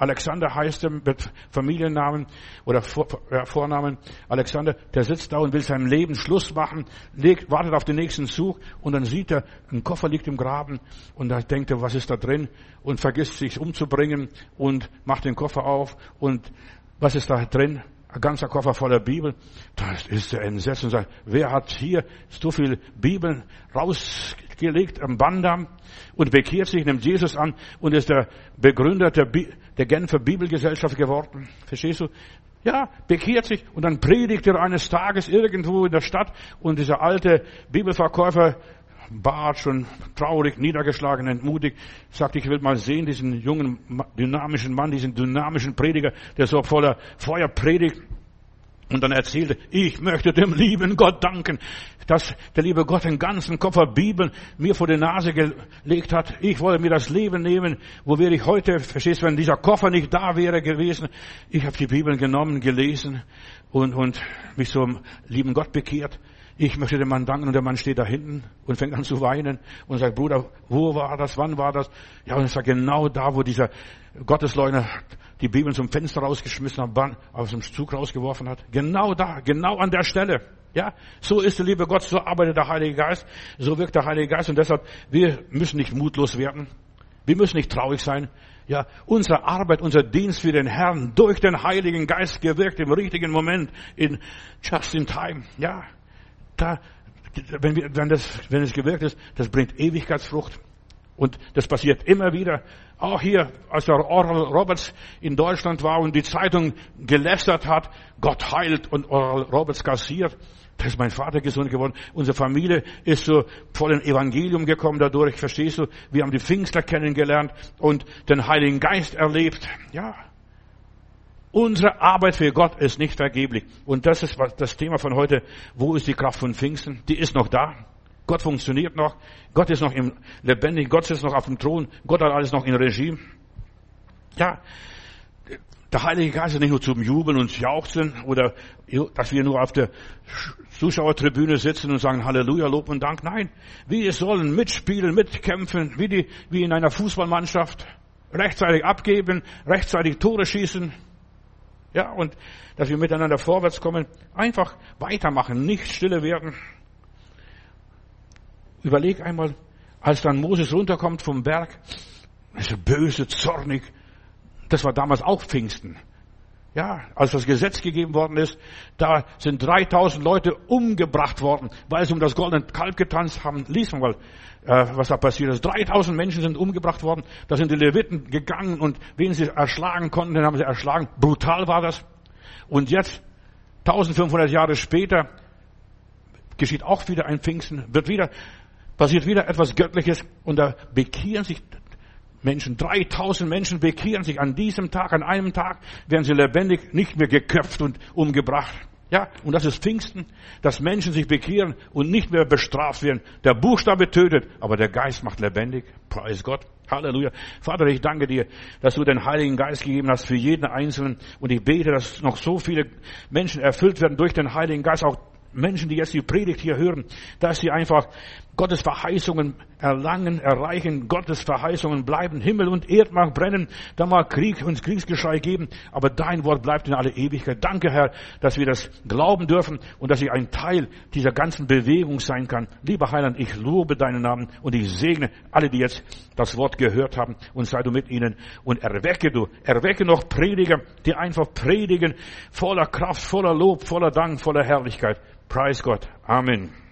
Alexander heißt er mit Familiennamen oder Vornamen. Alexander, der sitzt da und will seinem Leben Schluss machen, legt, wartet auf den nächsten Zug und dann sieht er, ein Koffer liegt im Graben und da denkt er, was ist da drin und vergisst sich umzubringen und macht den Koffer auf und was ist da drin? Ein ganzer Koffer voller Bibel. Da ist er entsetzt und sagt, wer hat hier so viel Bibeln rausgelegt am Bandam und bekehrt sich, nimmt Jesus an und ist der Begründer der, Bi der Genfer Bibelgesellschaft geworden. Verstehst du? Ja, bekehrt sich und dann predigt er eines Tages irgendwo in der Stadt und dieser alte Bibelverkäufer Bart, schon traurig, niedergeschlagen, entmutigt, sagt, ich will mal sehen, diesen jungen, dynamischen Mann, diesen dynamischen Prediger, der so voller Feuer predigt. Und dann erzählte, ich möchte dem lieben Gott danken, dass der liebe Gott den ganzen Koffer Bibel mir vor die Nase gelegt hat. Ich wollte mir das Leben nehmen. Wo wäre ich heute? Verstehst du, wenn dieser Koffer nicht da wäre gewesen? Ich habe die Bibel genommen, gelesen und, und mich zum lieben Gott bekehrt. Ich möchte dem Mann danken und der Mann steht da hinten und fängt an zu weinen und sagt, Bruder, wo war das? Wann war das? Ja, und es war genau da, wo dieser Gottesleugner die Bibel zum Fenster rausgeschmissen hat, aus dem Zug rausgeworfen hat. Genau da, genau an der Stelle. Ja, so ist der liebe Gott, so arbeitet der Heilige Geist, so wirkt der Heilige Geist und deshalb, wir müssen nicht mutlos werden. Wir müssen nicht traurig sein. Ja, unsere Arbeit, unser Dienst für den Herrn durch den Heiligen Geist gewirkt im richtigen Moment, in just in time. Ja, da, wenn, wir, wenn, das, wenn es gewirkt ist, das bringt Ewigkeitsfrucht. Und das passiert immer wieder. Auch hier, als der Oral Roberts in Deutschland war und die Zeitung gelästert hat, Gott heilt und Oral Roberts kassiert, da ist mein Vater gesund geworden. Unsere Familie ist so voll in Evangelium gekommen dadurch, verstehst du? Wir haben die Pfingstler kennengelernt und den Heiligen Geist erlebt. Ja. Unsere Arbeit für Gott ist nicht vergeblich. Und das ist das Thema von heute. Wo ist die Kraft von Pfingsten? Die ist noch da. Gott funktioniert noch. Gott ist noch im lebendig. Gott ist noch auf dem Thron. Gott hat alles noch in Regie. Ja. Der Heilige Geist ist nicht nur zum Jubeln und Jauchzen oder dass wir nur auf der Zuschauertribüne sitzen und sagen Halleluja, Lob und Dank. Nein, wir sollen mitspielen, mitkämpfen, wie, die, wie in einer Fußballmannschaft. Rechtzeitig abgeben, rechtzeitig Tore schießen. Ja, und dass wir miteinander vorwärts kommen. Einfach weitermachen, nicht stille werden. Überleg einmal, als dann Moses runterkommt vom Berg, ist böse, zornig. Das war damals auch Pfingsten. Ja, als das Gesetz gegeben worden ist, da sind 3000 Leute umgebracht worden, weil sie um das goldene Kalb getanzt haben. Lies mal, äh, was da passiert ist. 3000 Menschen sind umgebracht worden. Da sind die Leviten gegangen und wen sie erschlagen konnten, den haben sie erschlagen. Brutal war das. Und jetzt, 1500 Jahre später, geschieht auch wieder ein Pfingsten, wird wieder, passiert wieder etwas Göttliches und da bekehren sich Menschen, 3000 Menschen bekehren sich an diesem Tag, an einem Tag werden sie lebendig nicht mehr geköpft und umgebracht. Ja, und das ist Pfingsten, dass Menschen sich bekehren und nicht mehr bestraft werden. Der Buchstabe tötet, aber der Geist macht lebendig. Preis Gott. Halleluja. Vater, ich danke dir, dass du den Heiligen Geist gegeben hast für jeden Einzelnen. Und ich bete, dass noch so viele Menschen erfüllt werden durch den Heiligen Geist, auch Menschen, die jetzt die Predigt hier hören, dass sie einfach Gottes Verheißungen erlangen, erreichen, Gottes Verheißungen bleiben, Himmel und Erd mag brennen, da mag Krieg und Kriegsgeschrei geben, aber dein Wort bleibt in alle Ewigkeit. Danke, Herr, dass wir das glauben dürfen und dass ich ein Teil dieser ganzen Bewegung sein kann. Lieber Heiland, ich lobe deinen Namen und ich segne alle, die jetzt das Wort gehört haben und sei du mit ihnen und erwecke du, erwecke noch Prediger, die einfach predigen, voller Kraft, voller Lob, voller Dank, voller Herrlichkeit. Preis Gott. Amen.